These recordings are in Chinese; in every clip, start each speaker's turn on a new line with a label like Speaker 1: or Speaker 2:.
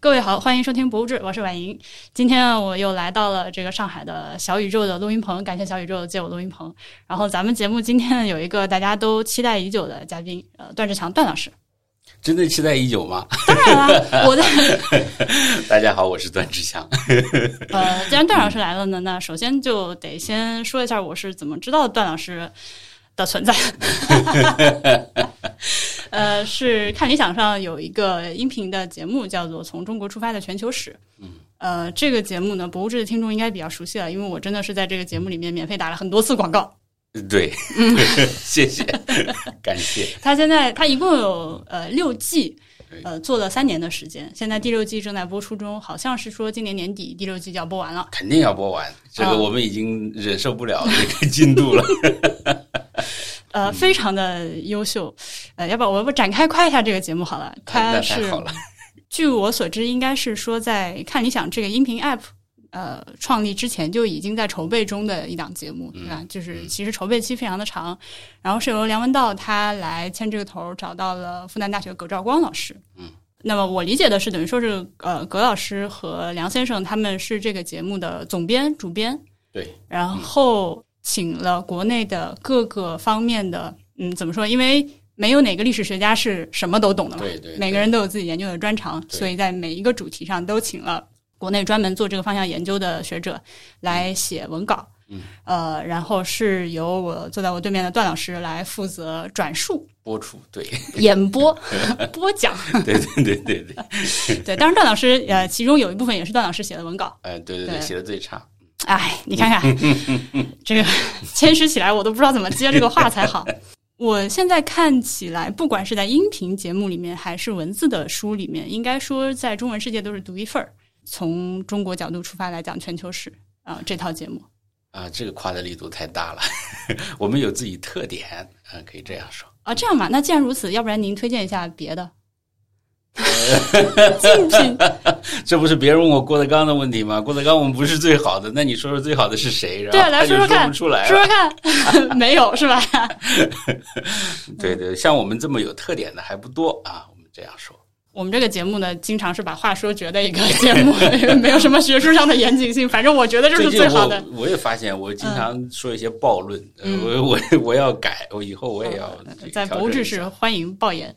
Speaker 1: 各位好，欢迎收听《博物志》，我是婉莹。今天我又来到了这个上海的小宇宙的录音棚，感谢小宇宙借我录音棚。然后咱们节目今天有一个大家都期待已久的嘉宾，呃，段志强段老师。
Speaker 2: 真的期待已久吗？
Speaker 1: 当然了，我的。
Speaker 2: 大家好，我是段志强。
Speaker 1: 呃，既然段老师来了呢，那首先就得先说一下我是怎么知道段老师的存在。呃，是看理想上有一个音频的节目，叫做《从中国出发的全球史》。
Speaker 2: 嗯，
Speaker 1: 呃，这个节目呢，博物志的听众应该比较熟悉了，因为我真的是在这个节目里面免费打了很多次广告。
Speaker 2: 对，谢谢，感谢。
Speaker 1: 他现在他一共有呃六季，呃，做了三年的时间，现在第六季正在播出中，好像是说今年年底第六季就要播完了。
Speaker 2: 肯定要播完，这个我们已经忍受不了这个进度了。
Speaker 1: 呃，非常的优秀，呃，要不我不展开夸一下这个节目好了。它是，据我所知，应该是说在看理想这个音频 app 呃创立之前就已经在筹备中的一档节目，对吧？就是其实筹备期非常的长，然后是由梁文道他来牵这个头，找到了复旦大学葛兆光老师。
Speaker 2: 嗯，
Speaker 1: 那么我理解的是，等于说是呃，葛老师和梁先生他们是这个节目的总编、主编。
Speaker 2: 对，
Speaker 1: 然后。请了国内的各个方面的，嗯，怎么说？因为没有哪个历史学家是什么都懂的嘛，
Speaker 2: 对对，
Speaker 1: 每个人都有自己研究的专长，所以在每一个主题上都请了国内专门做这个方向研究的学者来写文稿，
Speaker 2: 嗯，
Speaker 1: 呃，然后是由我坐在我对面的段老师来负责转述、
Speaker 2: 播出，对，
Speaker 1: 演播、播讲，
Speaker 2: 对对对对对，
Speaker 1: 对，当然 段老师呃，其中有一部分也是段老师写的文稿，
Speaker 2: 哎，对对对，写的最差。
Speaker 1: 哎，你看看 这个谦虚起来，我都不知道怎么接这个话才好。我现在看起来，不管是在音频节目里面，还是文字的书里面，应该说在中文世界都是独一份儿。从中国角度出发来讲全球史啊，这套节目
Speaker 2: 啊，这个夸的力度太大了。我们有自己特点啊，可以这样说
Speaker 1: 啊。这样吧，那既然如此，要不然您推荐一下别的。竞品，
Speaker 2: 这不是别人问我郭德纲的问题吗？郭德纲我们不是最好的，那你说说最好的是谁？
Speaker 1: 对，来说说看，
Speaker 2: 说
Speaker 1: 说看，没有是吧？
Speaker 2: 对对，像我们这么有特点的还不多啊，我们这样说。
Speaker 1: 我们这个节目呢，经常是把话说绝的一个 节目，没有什么学术上的严谨性。反正我觉得这是最好的。
Speaker 2: 我也发现，我经常说一些暴论，我我我要改，我以后我也要
Speaker 1: 在博志是欢迎爆言。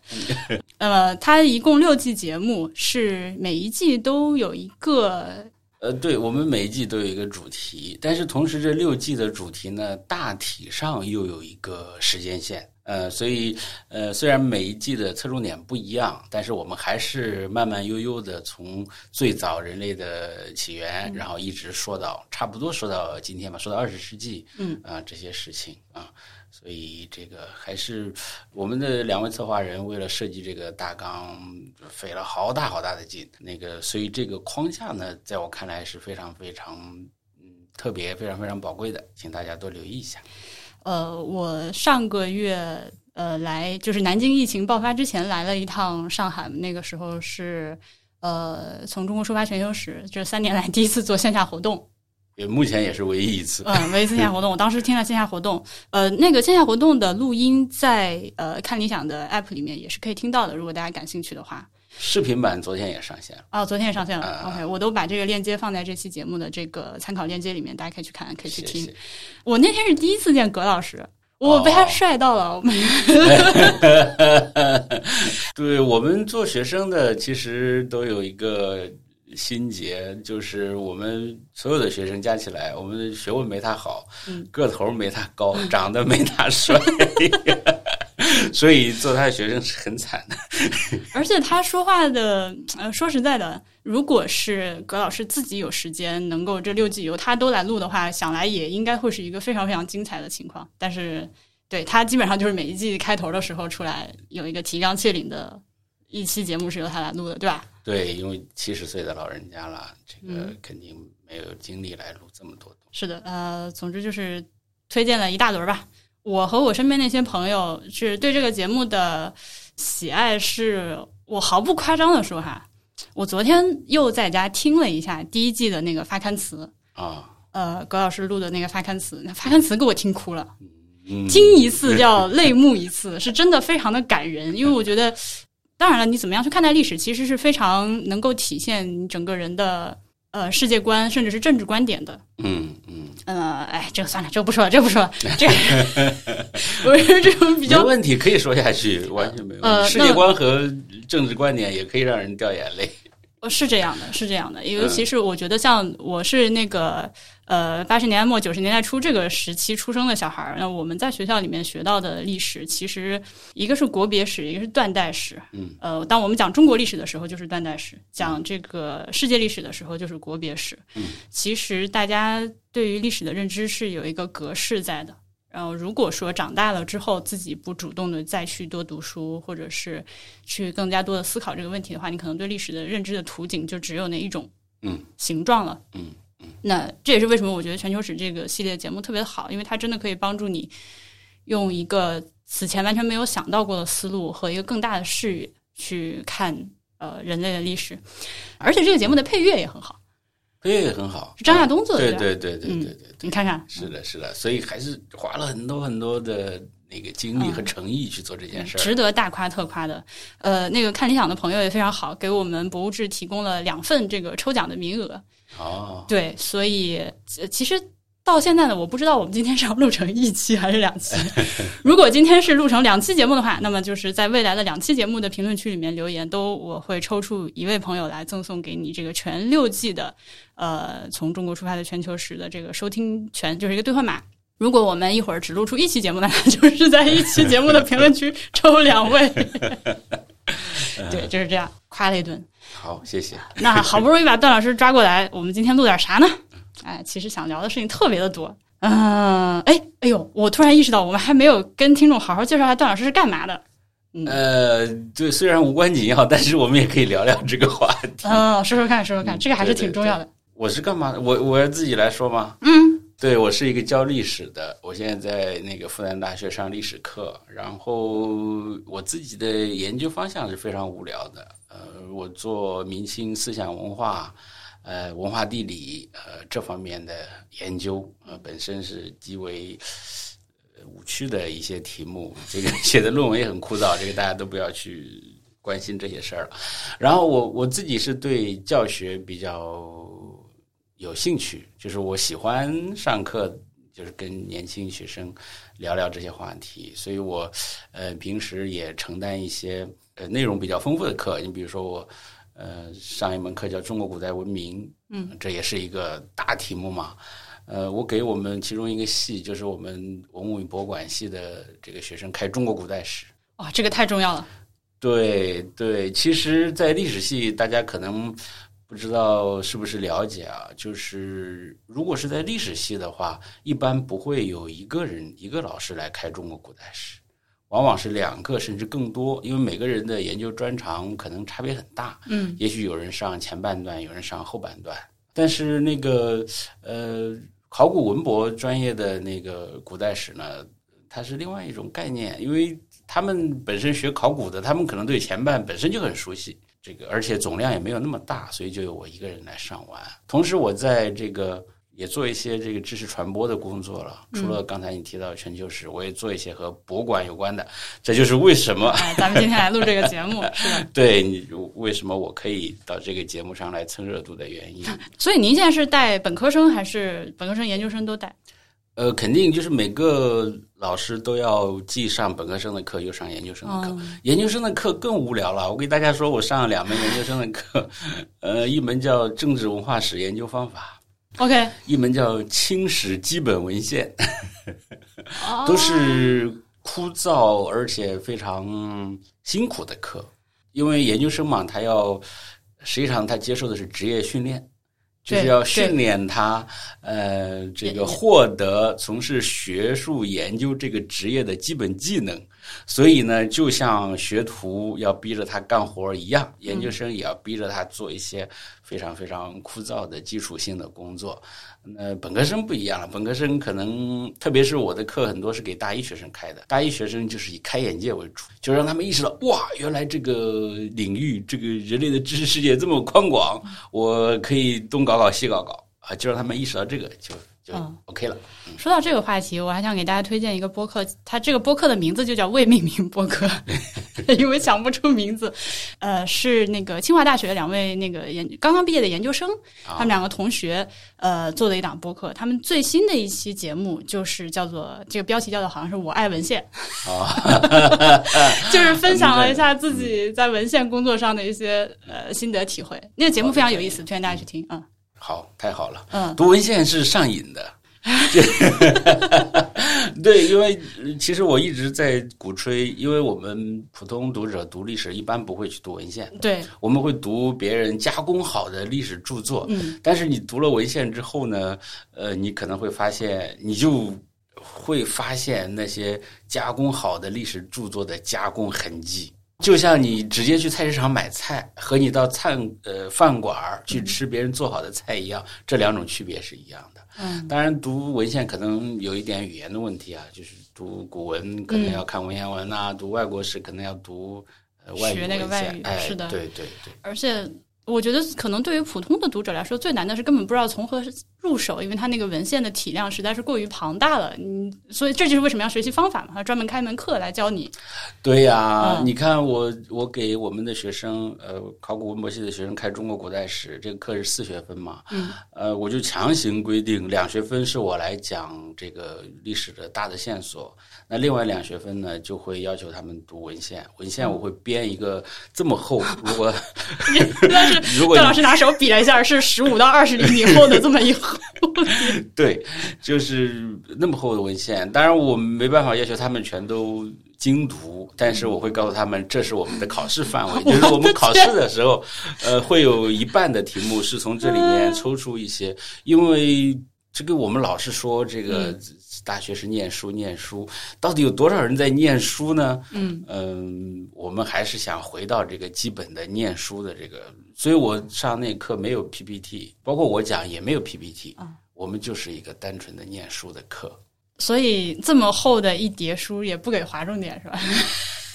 Speaker 1: 那么，它一共六季节目，是每一季都有一个。
Speaker 2: 呃，对，我们每一季都有一个主题，但是同时这六季的主题呢，大体上又有一个时间线。呃，所以，呃，虽然每一季的侧重点不一样，但是我们还是慢慢悠悠的从最早人类的起源，然后一直说到差不多说到今天吧，说到二十世纪，
Speaker 1: 嗯
Speaker 2: 啊这些事情啊，所以这个还是我们的两位策划人为了设计这个大纲费了好大好大的劲。那个，所以这个框架呢，在我看来是非常非常嗯特别、非常非常宝贵的，请大家多留意一下。
Speaker 1: 呃，我上个月呃来，就是南京疫情爆发之前来了一趟上海，那个时候是呃从中国出发全球史，这三年来第一次做线下活动，
Speaker 2: 也目前也是唯一一次，
Speaker 1: 嗯，唯一线下活动。我当时听了线下活动，呃，那个线下活动的录音在呃看理想的 app 里面也是可以听到的，如果大家感兴趣的话。
Speaker 2: 视频版昨天也上线了
Speaker 1: 哦，昨天也上线了。OK，我都把这个链接放在这期节目的这个参考链接里面，大家可以去看，可以去听。我那天是第一次见葛老师，我被他帅到了。
Speaker 2: 对我们做学生的，其实都有一个心结，就是我们所有的学生加起来，我们的学问没他好，个头没他高，长得没他帅。所以做他的学生是很惨的，
Speaker 1: 而且他说话的，呃，说实在的，如果是葛老师自己有时间，能够这六季由他都来录的话，想来也应该会是一个非常非常精彩的情况。但是，对他基本上就是每一季开头的时候出来有一个提纲挈领的一期节目是由他来录的，对吧？
Speaker 2: 对，因为七十岁的老人家了，这个肯定没有精力来录这么多东
Speaker 1: 西。是的，呃，总之就是推荐了一大轮吧。我和我身边那些朋友是对这个节目的喜爱，是我毫不夸张的说哈。我昨天又在家听了一下第一季的那个发刊词
Speaker 2: 啊，
Speaker 1: 呃，葛老师录的那个发刊词，那发刊词给我听哭了，听一次叫泪目一次，是真的非常的感人。因为我觉得当然了，你怎么样去看待历史，其实是非常能够体现你整个人的呃世界观，甚至是政治观点的。
Speaker 2: 嗯嗯。
Speaker 1: 呃，哎，这个算了，这个不说了，这个不说了。这个 我是这种比较
Speaker 2: 问题可以说下去，完全没有。呃，世界观和政治观点也可以让人掉眼泪。
Speaker 1: 呃，是这样的，是这样的，尤其是我觉得，像我是那个呃八十年代末九十年代初这个时期出生的小孩儿，那我们在学校里面学到的历史，其实一个是国别史，一个是断代史。
Speaker 2: 嗯，
Speaker 1: 呃，当我们讲中国历史的时候，就是断代史；讲这个世界历史的时候，就是国别史。
Speaker 2: 嗯，
Speaker 1: 其实大家对于历史的认知是有一个格式在的。然后，如果说长大了之后自己不主动的再去多读书，或者是去更加多的思考这个问题的话，你可能对历史的认知的图景就只有那一种
Speaker 2: 嗯
Speaker 1: 形状了。
Speaker 2: 嗯嗯。
Speaker 1: 那这也是为什么我觉得全球史这个系列节目特别好，因为它真的可以帮助你用一个此前完全没有想到过的思路和一个更大的视野去看呃人类的历史，而且这个节目的配乐也很好。
Speaker 2: 配乐也很好，
Speaker 1: 是张亚东做
Speaker 2: 的。对对对对对对，
Speaker 1: 你看看，
Speaker 2: 是的，是的，所以还是花了很多很多的那个精力和诚意去做这件事儿，
Speaker 1: 值得大夸特夸的。呃，那个看理想的朋友也非常好，给我们博物志提供了两份这个抽奖的名额。
Speaker 2: 哦，
Speaker 1: 对，所以其实。到现在呢，我不知道我们今天是要录成一期还是两期。如果今天是录成两期节目的话，那么就是在未来的两期节目的评论区里面留言，都我会抽出一位朋友来赠送给你这个全六季的呃从中国出发的全球史的这个收听权，就是一个兑换码。如果我们一会儿只录出一期节目，那 就是在一期节目的评论区抽两位。对，就是这样，夸了一顿。
Speaker 2: 好，谢谢。
Speaker 1: 那好不容易把段老师抓过来，我们今天录点啥呢？哎，其实想聊的事情特别的多，嗯，哎，哎呦，我突然意识到，我们还没有跟听众好好介绍一下段老师是干嘛的。
Speaker 2: 呃，对，虽然无关紧要，但是我们也可以聊聊这个话题。
Speaker 1: 嗯，说说看，说说看，这个还是挺重要的。
Speaker 2: 我是干嘛的？我我要自己来说吗？
Speaker 1: 嗯，
Speaker 2: 对，我是一个教历史的，我现在在那个复旦大学上历史课，然后我自己的研究方向是非常无聊的，呃，我做明清思想文化。呃，文化地理呃这方面的研究呃本身是极为无趣的一些题目，这个 写的论文也很枯燥，这个大家都不要去关心这些事儿了。然后我我自己是对教学比较有兴趣，就是我喜欢上课，就是跟年轻学生聊聊这些话题，所以我呃平时也承担一些呃内容比较丰富的课，你比如说我。呃，上一门课叫中国古代文明，
Speaker 1: 嗯，
Speaker 2: 这也是一个大题目嘛。呃，我给我们其中一个系，就是我们文物与博物馆系的这个学生开中国古代史。
Speaker 1: 哇，这个太重要了。
Speaker 2: 对对，其实，在历史系，大家可能不知道是不是了解啊？就是如果是在历史系的话，一般不会有一个人一个老师来开中国古代史。往往是两个甚至更多，因为每个人的研究专长可能差别很大。
Speaker 1: 嗯，
Speaker 2: 也许有人上前半段，有人上后半段。但是那个呃，考古文博专业的那个古代史呢，它是另外一种概念，因为他们本身学考古的，他们可能对前半本身就很熟悉。这个而且总量也没有那么大，所以就由我一个人来上完。同时，我在这个。也做一些这个知识传播的工作了。除了刚才你提到全球史，我也做一些和博物馆有关的。这就是为什么
Speaker 1: 咱们今天来录这个节目，是吧？
Speaker 2: 对你为什么我可以到这个节目上来蹭热度的原因。
Speaker 1: 所以您现在是带本科生还是本科生、研究生都带？
Speaker 2: 呃，肯定就是每个老师都要既上本科生的课，又上研究生的课。研究生的课更无聊了。我给大家说，我上了两门研究生的课，呃，一门叫政治文化史研究方法。
Speaker 1: OK，
Speaker 2: 一门叫《清史基本文献》，都是枯燥而且非常辛苦的课，因为研究生嘛，他要实际上他接受的是职业训练，就是要训练他呃这个获得从事学术研究这个职业的基本技能。所以呢，就像学徒要逼着他干活一样，研究生也要逼着他做一些非常非常枯燥的基础性的工作。呃本科生不一样了，本科生可能，特别是我的课很多是给大一学生开的，大一学生就是以开眼界为主，就让他们意识到，哇，原来这个领域，这个人类的知识世界这么宽广，我可以东搞搞西搞搞。啊，就让他们意识到这个，就就 OK 了。
Speaker 1: 说到这个话题，我还想给大家推荐一个播客，它这个播客的名字就叫未命名播客，因为想不出名字。呃，是那个清华大学两位那个研刚刚毕业的研究生，他们两个同学呃做的一档播客。他们最新的一期节目就是叫做这个标题叫做好像是我爱文献，就是分享了一下自己在文献工作上的一些呃心得体会。那个节目非常有意思，推荐大家去听啊。
Speaker 2: 好，太好了。
Speaker 1: 嗯，
Speaker 2: 读文献是上瘾的。对，因为其实我一直在鼓吹，因为我们普通读者读历史一般不会去读文献，
Speaker 1: 对，
Speaker 2: 我们会读别人加工好的历史著作。
Speaker 1: 嗯，
Speaker 2: 但是你读了文献之后呢，呃，你可能会发现，你就会发现那些加工好的历史著作的加工痕迹。就像你直接去菜市场买菜，和你到餐呃饭馆去吃别人做好的菜一样，这两种区别是一样的。
Speaker 1: 嗯，
Speaker 2: 当然读文献可能有一点语言的问题啊，就是读古文可能要看文言文呐，读外国史可能要读呃外
Speaker 1: 语文
Speaker 2: 献。哎，
Speaker 1: 是的，
Speaker 2: 对对对，
Speaker 1: 而且。我觉得可能对于普通的读者来说，最难的是根本不知道从何入手，因为他那个文献的体量实在是过于庞大了。嗯，所以这就是为什么要学习方法嘛，他专门开门课来教你。
Speaker 2: 对呀，你看我我给我们的学生，呃，考古文博系的学生开中国古代史，这个课是四学分嘛，
Speaker 1: 嗯，
Speaker 2: 呃，我就强行规定两学分是我来讲这个历史的大的线索。那另外两学分呢，就会要求他们读文献。文献我会编一个这么厚，如果 如果
Speaker 1: 邓老师拿手比了一下，是十五到二十厘米厚的这么一厚。
Speaker 2: 对，就是那么厚的文献。当然，我没办法要求他们全都精读，但是我会告诉他们，这是我们的考试范围，就是我们考试的时候，呃，会有一半的题目是从这里面抽出一些，因为这个我们老是说这个。大学是念书，念书到底有多少人在念书呢？
Speaker 1: 嗯
Speaker 2: 嗯，我们还是想回到这个基本的念书的这个，所以我上那课没有 PPT，包括我讲也没有 PPT，我们就是一个单纯的念书的课。
Speaker 1: 所以这么厚的一叠书也不给划重点是吧？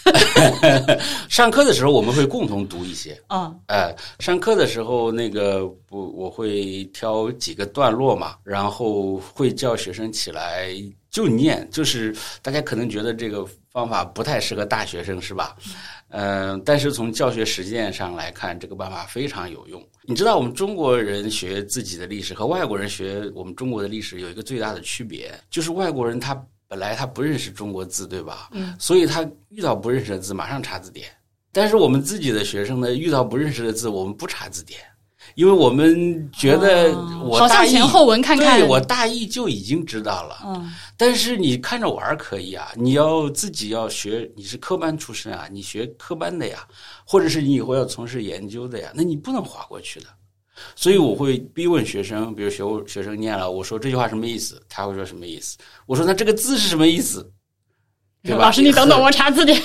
Speaker 2: 上课的时候我们会共同读一些，
Speaker 1: 啊，
Speaker 2: 哎，上课的时候那个我，我会挑几个段落嘛，然后会叫学生起来就念，就是大家可能觉得这个方法不太适合大学生是吧？嗯，但是从教学实践上来看，这个办法非常有用。你知道我们中国人学自己的历史和外国人学我们中国的历史有一个最大的区别，就是外国人他。本来他不认识中国字，对吧？
Speaker 1: 嗯，
Speaker 2: 所以他遇到不认识的字马上查字典。但是我们自己的学生呢，遇到不认识的字，我们不查字典，因为我们觉得我大意
Speaker 1: 前后文看看，
Speaker 2: 对我大意就已经知道了。
Speaker 1: 嗯，
Speaker 2: 但是你看着玩可以啊，你要自己要学，你是科班出身啊，你学科班的呀，或者是你以后要从事研究的呀，那你不能划过去的。所以我会逼问学生，比如学学生念了，我说这句话什么意思？他会说什么意思？我说那这个字是什么意思？对吧？
Speaker 1: 老师，你等等，我查字典。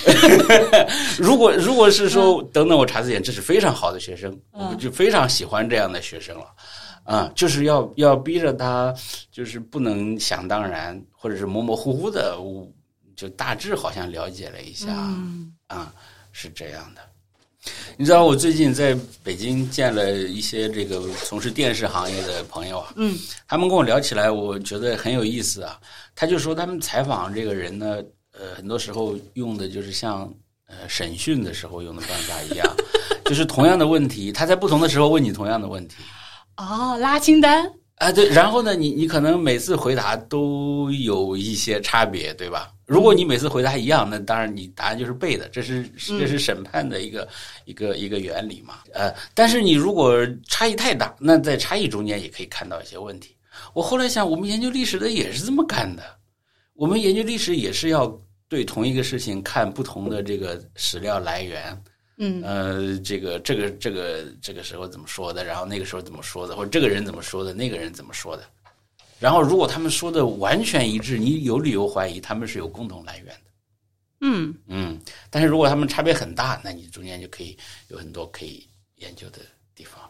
Speaker 2: 如果如果是说等等我查字典，这是非常好的学生，我就非常喜欢这样的学生了。啊，就是要要逼着他，就是不能想当然，或者是模模糊糊的，就大致好像了解了一下。啊，是这样的。你知道我最近在北京见了一些这个从事电视行业的朋友啊，
Speaker 1: 嗯，
Speaker 2: 他们跟我聊起来，我觉得很有意思啊。他就说他们采访这个人呢，呃，很多时候用的就是像呃审讯的时候用的办法一样，就是同样的问题，他在不同的时候问你同样的问题。
Speaker 1: 哦，拉清单。
Speaker 2: 啊，对，然后呢，你你可能每次回答都有一些差别，对吧？如果你每次回答一样，那当然你答案就是背的，这是这是审判的一个一个一个原理嘛。呃，但是你如果差异太大，那在差异中间也可以看到一些问题。我后来想，我们研究历史的也是这么干的，我们研究历史也是要对同一个事情看不同的这个史料来源。
Speaker 1: 嗯，
Speaker 2: 呃，这个这个这个这个时候怎么说的？然后那个时候怎么说的？或者这个人怎么说的？那个人怎么说的？然后如果他们说的完全一致，你有理由怀疑他们是有共同来源的。
Speaker 1: 嗯
Speaker 2: 嗯，但是如果他们差别很大，那你中间就可以有很多可以研究的地方。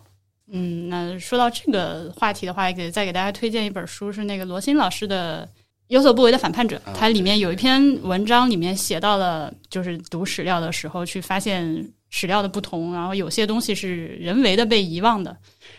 Speaker 1: 嗯，那说到这个话题的话，也给再给大家推荐一本书，是那个罗新老师的。有所不为的反叛者，它里面有一篇文章，里面写到了，就是读史料的时候去发现史料的不同，然后有些东西是人为的被遗忘的，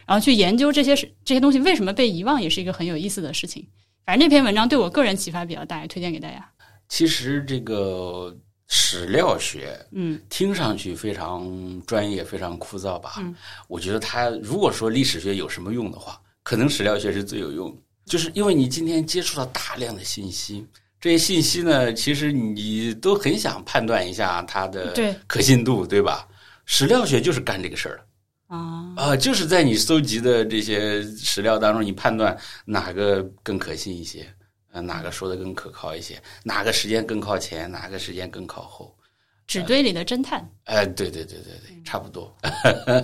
Speaker 1: 然后去研究这些这些东西为什么被遗忘，也是一个很有意思的事情。反正那篇文章对我个人启发比较大，也推荐给大家。
Speaker 2: 其实这个史料学，
Speaker 1: 嗯，
Speaker 2: 听上去非常专业，非常枯燥吧？
Speaker 1: 嗯，
Speaker 2: 我觉得它如果说历史学有什么用的话，可能史料学是最有用。就是因为你今天接触了大量的信息，这些信息呢，其实你都很想判断一下它的可信度，对吧？史料学就是干这个事儿
Speaker 1: 啊
Speaker 2: 啊，就是在你搜集的这些史料当中，你判断哪个更可信一些，呃，哪个说的更可靠一些，哪个时间更靠前，哪个时间更靠后，
Speaker 1: 纸堆里的侦探。
Speaker 2: 哎，对对对对对，差不多。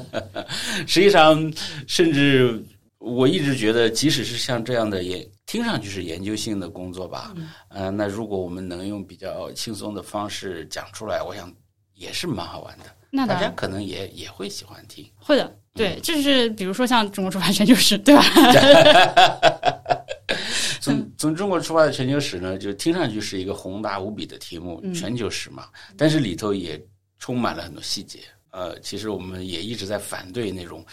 Speaker 2: 实际上，甚至。我一直觉得，即使是像这样的研，听上去是研究性的工作吧，嗯，那如果我们能用比较轻松的方式讲出来，我想也是蛮好玩的。
Speaker 1: 那
Speaker 2: 大家可能也也会喜欢听。
Speaker 1: 会的，对，就是比如说像中国出版全球史，对吧？
Speaker 2: 从从中国出发的全球史呢，就听上去是一个宏大无比的题目，全球史嘛，但是里头也充满了很多细节。呃，其实我们也一直在反对那种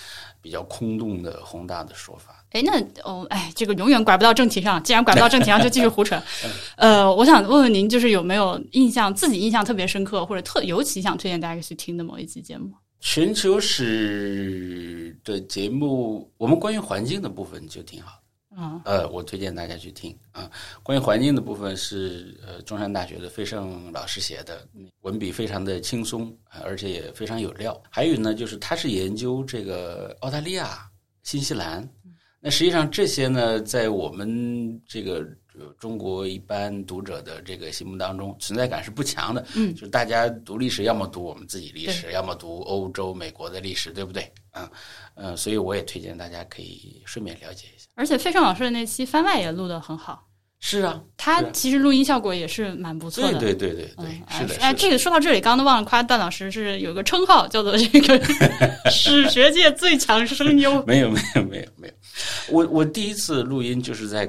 Speaker 2: 比较空洞的宏大的说法。
Speaker 1: 哎，那哦，哎，这个永远拐不到正题上。既然拐不到正题上，就继续胡扯。呃，我想问问您，就是有没有印象自己印象特别深刻，或者特尤其想推荐大家去听的某一期节目？
Speaker 2: 全球史的节目，我们关于环境的部分就挺好。
Speaker 1: 啊，
Speaker 2: 呃，我推荐大家去听啊。关于环境的部分是呃中山大学的费胜老师写的，文笔非常的轻松，而且也非常有料。还有呢，就是他是研究这个澳大利亚、新西兰。那实际上这些呢，在我们这个中国一般读者的这个心目当中，存在感是不强的。
Speaker 1: 嗯，
Speaker 2: 就大家读历史，要么读我们自己历史，要么读欧洲、美国的历史，对不对？啊，嗯，所以我也推荐大家可以顺便了解。
Speaker 1: 而且费胜老师的那期番外也录得很好。
Speaker 2: 是啊，
Speaker 1: 他其实录音效果也是蛮不错
Speaker 2: 的。对对对对对，是的。
Speaker 1: 哎，这个说到这里，刚刚都忘了夸段老师是有个称号，叫做这个 史学界最强声优。
Speaker 2: 没有没有没有没有，我我第一次录音就是在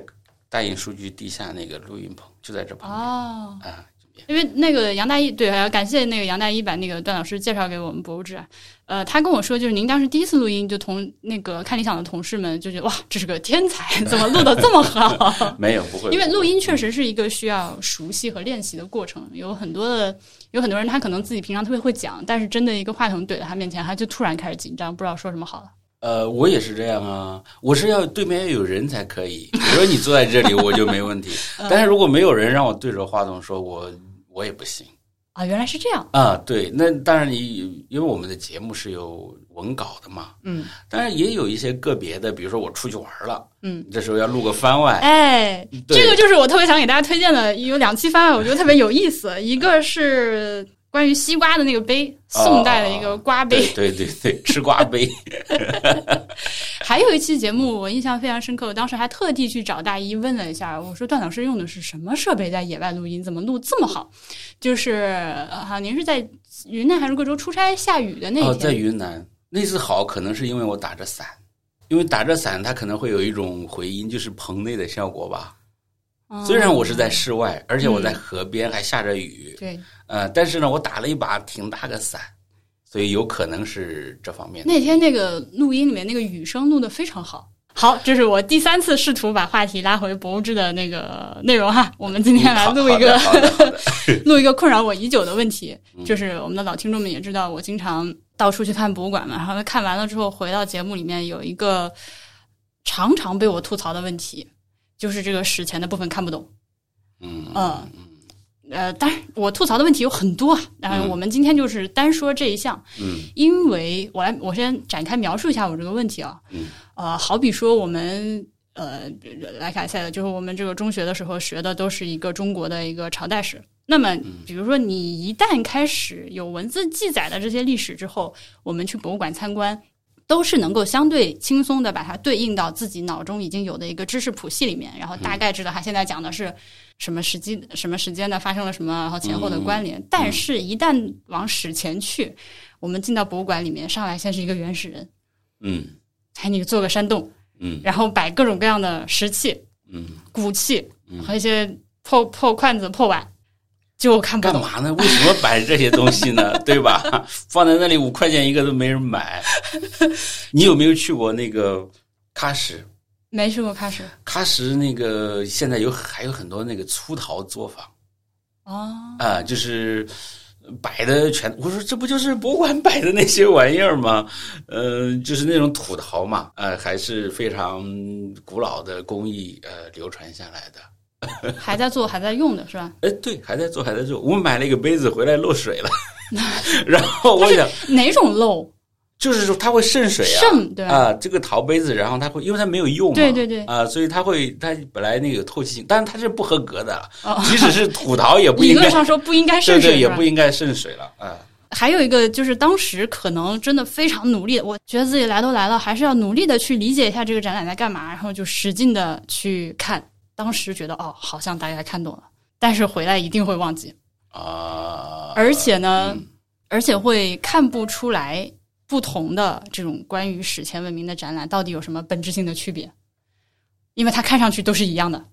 Speaker 2: 大印数据地下那个录音棚，就在这旁边
Speaker 1: 哦
Speaker 2: 啊。
Speaker 1: 因为那个杨大一，对，还要感谢那个杨大一把那个段老师介绍给我们博物志。呃，他跟我说，就是您当时第一次录音，就同那个看理想的同事们就觉得哇，这是个天才，怎么录的这么好？
Speaker 2: 没有，不会。
Speaker 1: 因为录音确实是一个需要熟悉和练习的过程，有很多的，有很多人他可能自己平常特别会讲，但是真的一个话筒怼在他面前，他就突然开始紧张，不知道说什么好了。
Speaker 2: 呃，我也是这样啊，我是要对面要有人才可以。比如说你坐在这里，我就没问题。但是如果没有人让我对着话筒说，我。我也不行
Speaker 1: 啊，原来是这样
Speaker 2: 啊！对，那当然你因为我们的节目是有文稿的嘛，
Speaker 1: 嗯，
Speaker 2: 当然也有一些个别的，比如说我出去玩了，
Speaker 1: 嗯，
Speaker 2: 这时候要录个番外，
Speaker 1: 哎，这个就是我特别想给大家推荐的，有两期番外，我觉得特别有意思，一个是。关于西瓜的那个杯，宋代的一个瓜杯，
Speaker 2: 对对对，吃瓜杯。
Speaker 1: 还有一期节目我印象非常深刻，我当时还特地去找大一问了一下，我说段老师用的是什么设备在野外录音，怎么录这么好？就是好，您是在云南还是贵州出差下雨的那天？
Speaker 2: 哦，在云南那次好，可能是因为我打着伞，因为打着伞它可能会有一种回音，就是棚内的效果吧。虽然我是在室外，而且我在河边，还下着雨。
Speaker 1: 对，
Speaker 2: 呃，但是呢，我打了一把挺大的伞，所以有可能是这方面。
Speaker 1: 那天那个录音里面那个雨声录的非常好。好，这是我第三次试图把话题拉回博物志的那个内容哈。我们今天来录一个 录一个困扰我已久的问题，就是我们的老听众们也知道，我经常到处去看博物馆嘛，然后看完了之后回到节目里面，有一个常常被我吐槽的问题。就是这个史前的部分看不懂，
Speaker 2: 嗯
Speaker 1: 嗯呃，当然我吐槽的问题有很多啊，然后我们今天就是单说这一项，
Speaker 2: 嗯，
Speaker 1: 因为我来我先展开描述一下我这个问题啊，
Speaker 2: 嗯，
Speaker 1: 呃，好比说我们呃莱卡塞的，就是我们这个中学的时候学的都是一个中国的一个朝代史，那么比如说你一旦开始有文字记载的这些历史之后，我们去博物馆参观。都是能够相对轻松的把它对应到自己脑中已经有的一个知识谱系里面，然后大概知道他现在讲的是什么时机、什么时间的发生了什么，然后前后的关联。但是，一旦往史前去，我们进到博物馆里面，上来先是一个原始人，
Speaker 2: 嗯，
Speaker 1: 哎你做个山洞，
Speaker 2: 嗯，
Speaker 1: 然后摆各种各样的石器，
Speaker 2: 嗯，
Speaker 1: 骨器和一些破破罐子、破碗，就看不
Speaker 2: 懂。干嘛呢？为什么摆这些东西呢？对吧？放在那里五块钱一个都没人买。你有没有去过那个喀什？
Speaker 1: 没去过喀什。
Speaker 2: 喀什那个现在有还有很多那个粗陶作坊。
Speaker 1: 哦。
Speaker 2: 啊，就是。摆的全，我说这不就是博物馆摆的那些玩意儿吗？呃，就是那种土陶嘛，呃，还是非常古老的工艺，呃，流传下来的，
Speaker 1: 还在做，还在用的是吧？
Speaker 2: 哎，对，还在做，还在做。我买了一个杯子回来漏水了，然后我想
Speaker 1: 哪种漏？
Speaker 2: 就是说它会渗水啊，
Speaker 1: 渗对
Speaker 2: 啊，这个陶杯子，然后它会，因为它没有用嘛，
Speaker 1: 对对对
Speaker 2: 啊，所以它会，它本来那个有透气性，但是它是不合格的，即使是土陶也不应该，理
Speaker 1: 论上说不应该渗水，
Speaker 2: 也不应该渗水了啊。
Speaker 1: 还有一个就是当时可能真的非常努力，我觉得自己来都来了，还是要努力的去理解一下这个展览在干嘛，然后就使劲的去看。当时觉得哦，好像大概看懂了，但是回来一定会忘记
Speaker 2: 啊，
Speaker 1: 而且呢，而且会看不出来。不同的这种关于史前文明的展览，到底有什么本质性的区别？因为它看上去都是一样的。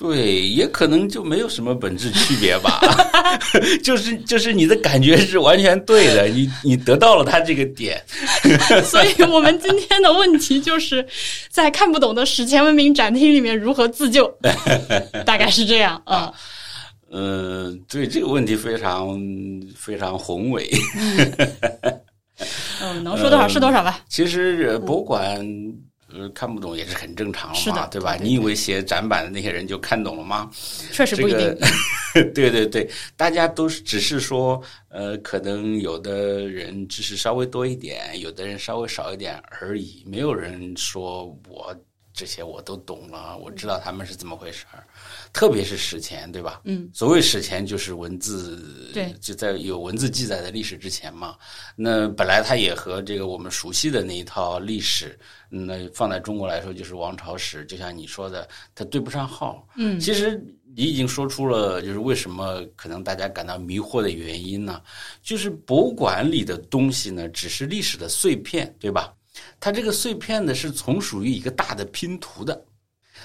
Speaker 2: 对，也可能就没有什么本质区别吧。就是就是你的感觉是完全对的，你你得到了他这个点。
Speaker 1: 所以我们今天的问题就是在看不懂的史前文明展厅里面如何自救，大概是这样啊。
Speaker 2: 嗯，对这个问题非常非常宏伟。
Speaker 1: 嗯，能说多少是多少吧。
Speaker 2: 其实博物馆呃看不懂也是很正常嘛，对吧？你以为写展板的那些人就看懂了吗？
Speaker 1: 确实不一定。
Speaker 2: 对对对，大家都是只是说，呃，可能有的人知识稍微多一点，有的人稍微少一点而已。没有人说我这些我都懂了，我知道他们是怎么回事儿。特别是史前，对吧？
Speaker 1: 嗯，
Speaker 2: 所谓史前就是文字，
Speaker 1: 对，
Speaker 2: 就在有文字记载的历史之前嘛。那本来它也和这个我们熟悉的那一套历史，那放在中国来说就是王朝史，就像你说的，它对不上号。
Speaker 1: 嗯，
Speaker 2: 其实你已经说出了，就是为什么可能大家感到迷惑的原因呢？就是博物馆里的东西呢，只是历史的碎片，对吧？它这个碎片呢，是从属于一个大的拼图的。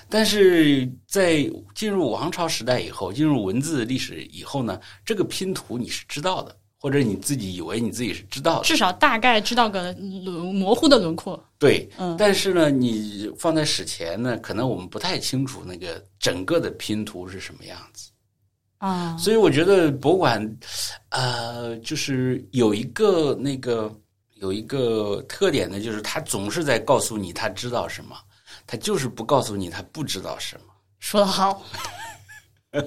Speaker 2: 但是在进入王朝时代以后，进入文字历史以后呢，这个拼图你是知道的，或者你自己以为你自己是知道的，
Speaker 1: 至少大概知道个轮模糊的轮廓。
Speaker 2: 对，
Speaker 1: 嗯。
Speaker 2: 但是呢，你放在史前呢，可能我们不太清楚那个整个的拼图是什么样子
Speaker 1: 啊。
Speaker 2: 所以我觉得博物馆，呃，就是有一个那个有一个特点呢，就是他总是在告诉你他知道什么。他就是不告诉你他不知道什么。
Speaker 1: 说的好，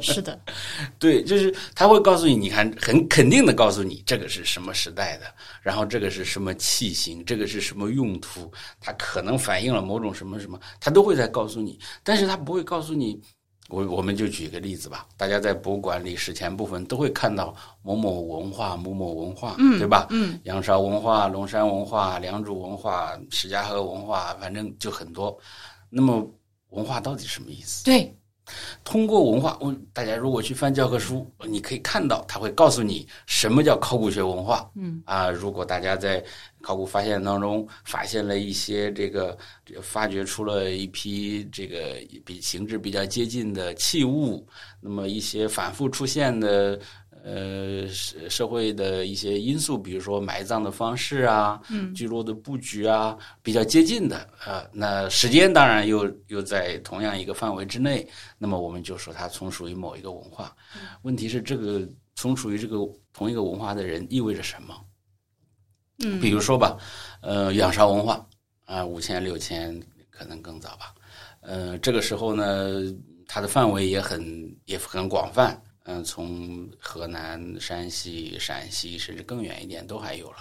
Speaker 1: 是的，
Speaker 2: 对，就是他会告诉你，你看，很肯定的告诉你这个是什么时代的，然后这个是什么器型，这个是什么用途，它可能反映了某种什么什么，他都会在告诉你，但是他不会告诉你。我我们就举一个例子吧，大家在博物馆里史前部分都会看到某某文化、某某文化，对吧？
Speaker 1: 嗯，
Speaker 2: 仰韶文化、龙山文化、良渚文化、史家河文化，反正就很多。那么文化到底什么意思？
Speaker 1: 对。
Speaker 2: 通过文化，我大家如果去翻教科书，你可以看到，他会告诉你什么叫考古学文化。
Speaker 1: 嗯
Speaker 2: 啊，如果大家在考古发现当中发现了一些这个，发掘出了一批这个比形制比较接近的器物，那么一些反复出现的。呃，社社会的一些因素，比如说埋葬的方式啊，
Speaker 1: 嗯，
Speaker 2: 聚落的布局啊，比较接近的啊，那时间当然又又在同样一个范围之内，那么我们就说它从属于某一个文化。问题是，这个从属于这个同一个文化的人意味着什么？
Speaker 1: 嗯，
Speaker 2: 比如说吧，呃，仰韶文化啊，五千六千可能更早吧，呃，这个时候呢，它的范围也很也很广泛。嗯，从河南、山西、陕西，甚至更远一点，都还有了。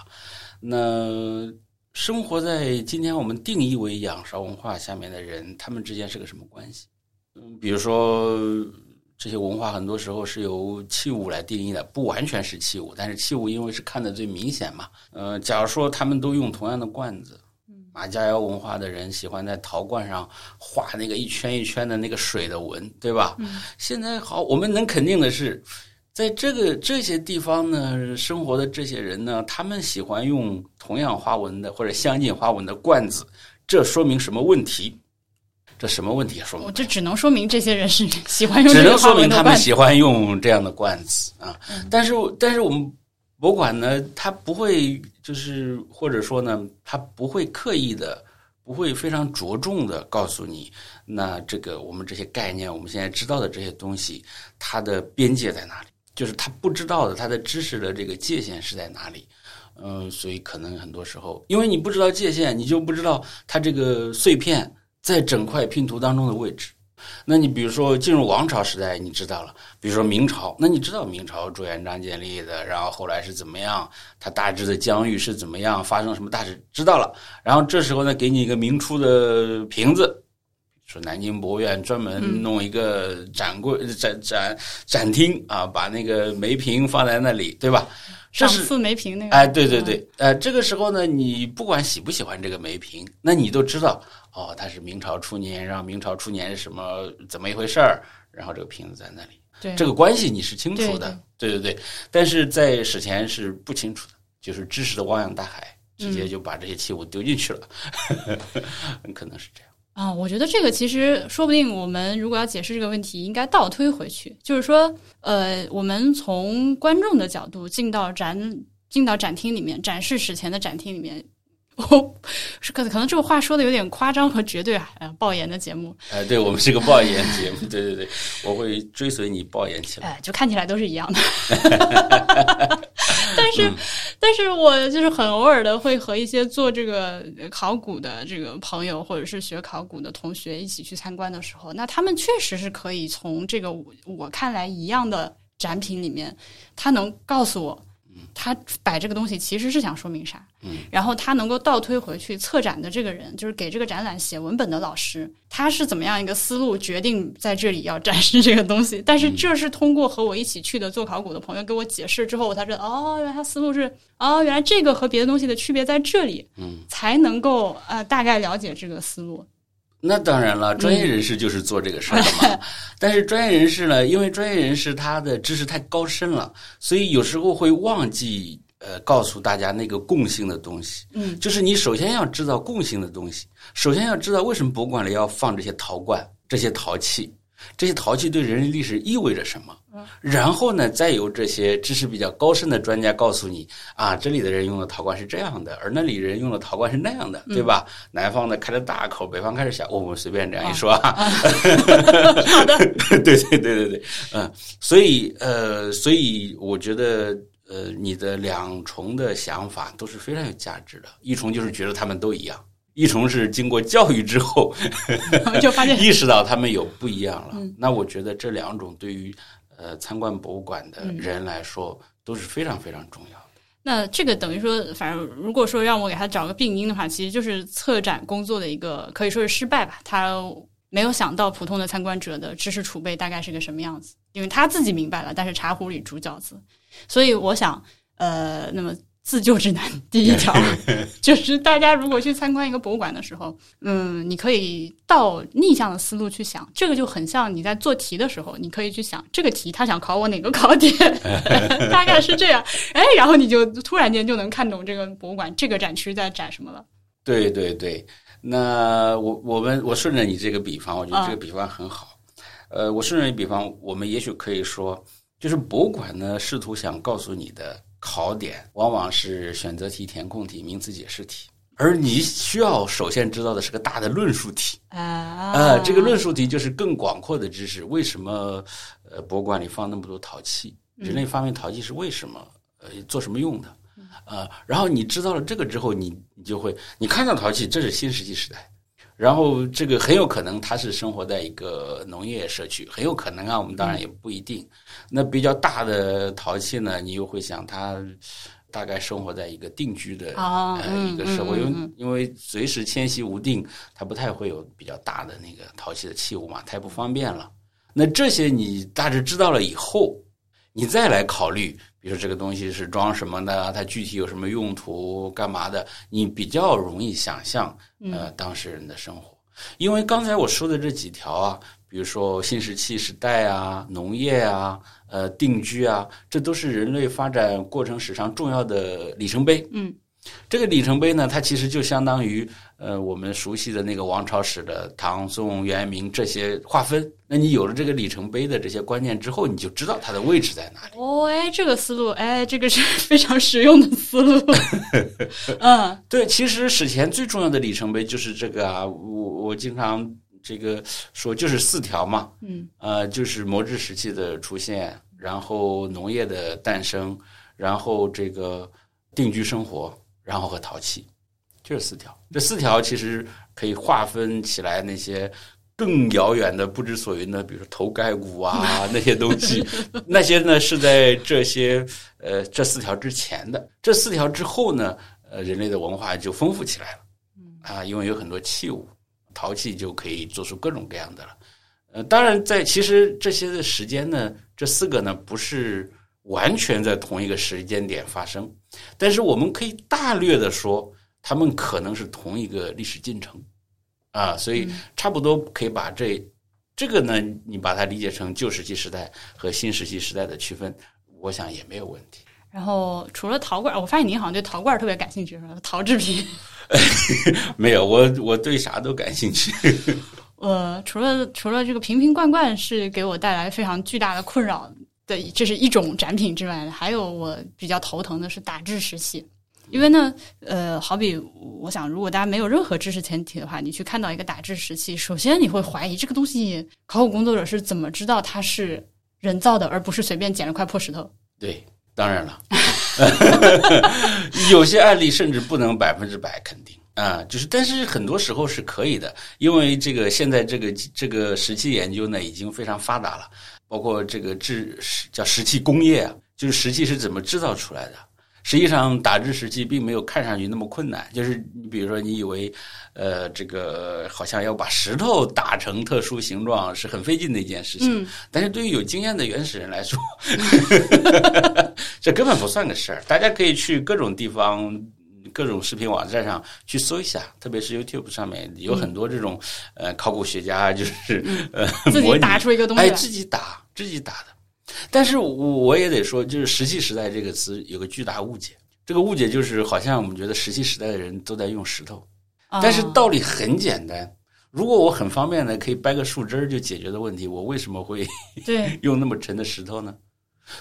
Speaker 2: 那生活在今天我们定义为仰韶文化下面的人，他们之间是个什么关系？嗯，比如说这些文化，很多时候是由器物来定义的，不完全是器物，但是器物因为是看的最明显嘛。呃，假如说他们都用同样的罐子。马家窑文化的人喜欢在陶罐上画那个一圈一圈的那个水的纹，对吧？现在好，我们能肯定的是，在这个这些地方呢，生活的这些人呢，他们喜欢用同样花纹的或者相近花纹的罐子，这说明什么问题？这什么问题说？
Speaker 1: 我这只能说明这些人是 喜欢用，
Speaker 2: 只能说明他们喜欢用这样的罐子啊。但是，但是我们博物馆呢，它不会就是或者说呢，他不会刻意的，不会非常着重的告诉你，那这个我们这些概念，我们现在知道的这些东西，它的边界在哪里？就是他不知道的，他的知识的这个界限是在哪里？嗯，所以可能很多时候，因为你不知道界限，你就不知道它这个碎片在整块拼图当中的位置。那你比如说进入王朝时代，你知道了；比如说明朝，那你知道明朝朱元璋建立的，然后后来是怎么样，他大致的疆域是怎么样，发生什么大事，知道了。然后这时候呢，给你一个明初的瓶子。说南京博物院专门弄一个展柜、展展展厅啊，把那个梅瓶放在那里，对吧？
Speaker 1: 赏赐梅瓶那个。
Speaker 2: 哎，对对对，呃，这个时候呢，你不管喜不喜欢这个梅瓶，那你都知道，哦，它是明朝初年，然后明朝初年什么怎么一回事儿，然后这个瓶子在那里，
Speaker 1: 对，
Speaker 2: 这个关系你是清楚的，对对对。但是在史前是不清楚的，就是知识的汪洋大海，直接就把这些器物丢进去了，很 可能是这样。
Speaker 1: 啊，我觉得这个其实说不定，我们如果要解释这个问题，应该倒推回去，就是说，呃，我们从观众的角度进到展进到展厅里面，展示史前的展厅里面。哦，是可可能这个话说的有点夸张和绝对啊，爆言的节目。
Speaker 2: 哎，对我们是个爆言节目，对对对，我会追随你爆言起来。
Speaker 1: 哎，就看起来都是一样的。但是，但是我就是很偶尔的会和一些做这个考古的这个朋友，或者是学考古的同学一起去参观的时候，那他们确实是可以从这个我看来一样的展品里面，他能告诉我。他摆这个东西其实是想说明啥？
Speaker 2: 嗯，
Speaker 1: 然后他能够倒推回去，策展的这个人就是给这个展览写文本的老师，他是怎么样一个思路决定在这里要展示这个东西？但是这是通过和我一起去的做考古的朋友给我解释之后，我才知道哦，原来他思路是哦，原来这个和别的东西的区别在这里，
Speaker 2: 嗯，
Speaker 1: 才能够呃大概了解这个思路。
Speaker 2: 那当然了，专业人士就是做这个事儿的嘛。但是专业人士呢，因为专业人士他的知识太高深了，所以有时候会忘记呃告诉大家那个共性的东西。
Speaker 1: 嗯，
Speaker 2: 就是你首先要知道共性的东西，首先要知道为什么博物馆里要放这些陶罐、这些陶器。这些陶器对人类历史意味着什么？然后呢，再由这些知识比较高深的专家告诉你啊，这里的人用的陶罐是这样的，而那里人用的陶罐是那样的，对吧？南方的开着大口，北方开始小，我们随便这样一说啊。
Speaker 1: 好的，
Speaker 2: 对对对对对，嗯，所以呃，所以我觉得呃，你的两重的想法都是非常有价值的。一重就是觉得他们都一样。一重是经过教育之后，
Speaker 1: 就发现
Speaker 2: 意识到他们有不一样了。那我觉得这两种对于呃参观博物馆的人来说都是非常非常重要的。
Speaker 1: 那这个等于说，反正如果说让我给他找个病因的话，其实就是策展工作的一个可以说是失败吧。他没有想到普通的参观者的知识储备大概是个什么样子，因为他自己明白了，但是茶壶里煮饺子。所以我想，呃，那么。自救指南第一条 就是，大家如果去参观一个博物馆的时候，嗯，你可以到逆向的思路去想，这个就很像你在做题的时候，你可以去想这个题他想考我哪个考点，大概是这样，哎，然后你就突然间就能看懂这个博物馆这个展区在展什么了。
Speaker 2: 对对对，那我我们我顺着你这个比方，我觉得这个比方很好。呃，我顺着你比方，我们也许可以说，就是博物馆呢，试图想告诉你的。考点往往是选择题、填空题、名词解释题，而你需要首先知道的是个大的论述题
Speaker 1: 啊。
Speaker 2: 呃，这个论述题就是更广阔的知识。为什么呃博物馆里放那么多陶器？人类发明陶器是为什么？呃，做什么用的？呃，然后你知道了这个之后，你你就会你看到陶器，这是新石器时代。然后这个很有可能它是生活在一个农业社区，很有可能啊，我们当然也不一定。那比较大的陶器呢，你又会想它大概生活在一个定居的呃一个社会，因为因为随时迁徙无定，它不太会有比较大的那个陶器的器物嘛，太不方便了。那这些你大致知道了以后，你再来考虑。比如说这个东西是装什么的，它具体有什么用途，干嘛的？你比较容易想象，呃，当事人的生活。因为刚才我说的这几条啊，比如说新石器时代啊、农业啊、呃定居啊，这都是人类发展过程史上重要的里程碑。
Speaker 1: 嗯，
Speaker 2: 这个里程碑呢，它其实就相当于呃我们熟悉的那个王朝史的唐宋元明这些划分。那你有了这个里程碑的这些观念之后，你就知道它的位置在哪里。
Speaker 1: 哦，哎，这个思路，哎，这个是 非常实用的思路。嗯，
Speaker 2: 对，其实史前最重要的里程碑就是这个啊，我我经常这个说就是四条嘛。
Speaker 1: 嗯，
Speaker 2: 呃，就是磨制时期的出现，然后农业的诞生，然后这个定居生活。然后和陶器，就是四条。这四条其实可以划分起来，那些更遥远的、不知所云的，比如说头盖骨啊 那些东西，那些呢是在这些呃这四条之前的。这四条之后呢，呃，人类的文化就丰富起来了。啊，因为有很多器物，陶器就可以做出各种各样的了。呃，当然，在其实这些的时间呢，这四个呢不是。完全在同一个时间点发生，但是我们可以大略的说，他们可能是同一个历史进程，啊，所以差不多可以把这这个呢，你把它理解成旧石器时代和新石器时代的区分，我想也没有问题。
Speaker 1: 然后除了陶罐，我发现您好像对陶罐特别感兴趣，是吧？陶制品？
Speaker 2: 没有，我我对啥都感兴趣。
Speaker 1: 呃，除了除了这个瓶瓶罐罐是给我带来非常巨大的困扰。的这是一种展品之外，还有我比较头疼的是打制石器，因为呢，呃，好比我想，如果大家没有任何知识前提的话，你去看到一个打制石器，首先你会怀疑这个东西，考古工作者是怎么知道它是人造的，而不是随便捡了块破石头？
Speaker 2: 对，当然了，有些案例甚至不能百分之百肯定啊，就是，但是很多时候是可以的，因为这个现在这个这个石器研究呢已经非常发达了。包括这个制石叫石器工业啊，就是石器是怎么制造出来的？实际上打制石器并没有看上去那么困难。就是你比如说，你以为呃这个好像要把石头打成特殊形状是很费劲的一件事情，但是对于有经验的原始人来说，这根本不算个事儿。大家可以去各种地方。各种视频网站上去搜一下，特别是 YouTube 上面有很多这种呃考古学家，就是 呃
Speaker 1: 自己打出一个东西，
Speaker 2: 哎，自己打自己打的。但是我也得说，就是石器时代这个词有个巨大误解，这个误解就是好像我们觉得石器时代的人都在用石头，但是道理很简单，如果我很方便的可以掰个树枝就解决的问题，我为什么会
Speaker 1: 对
Speaker 2: 用那么沉的石头呢？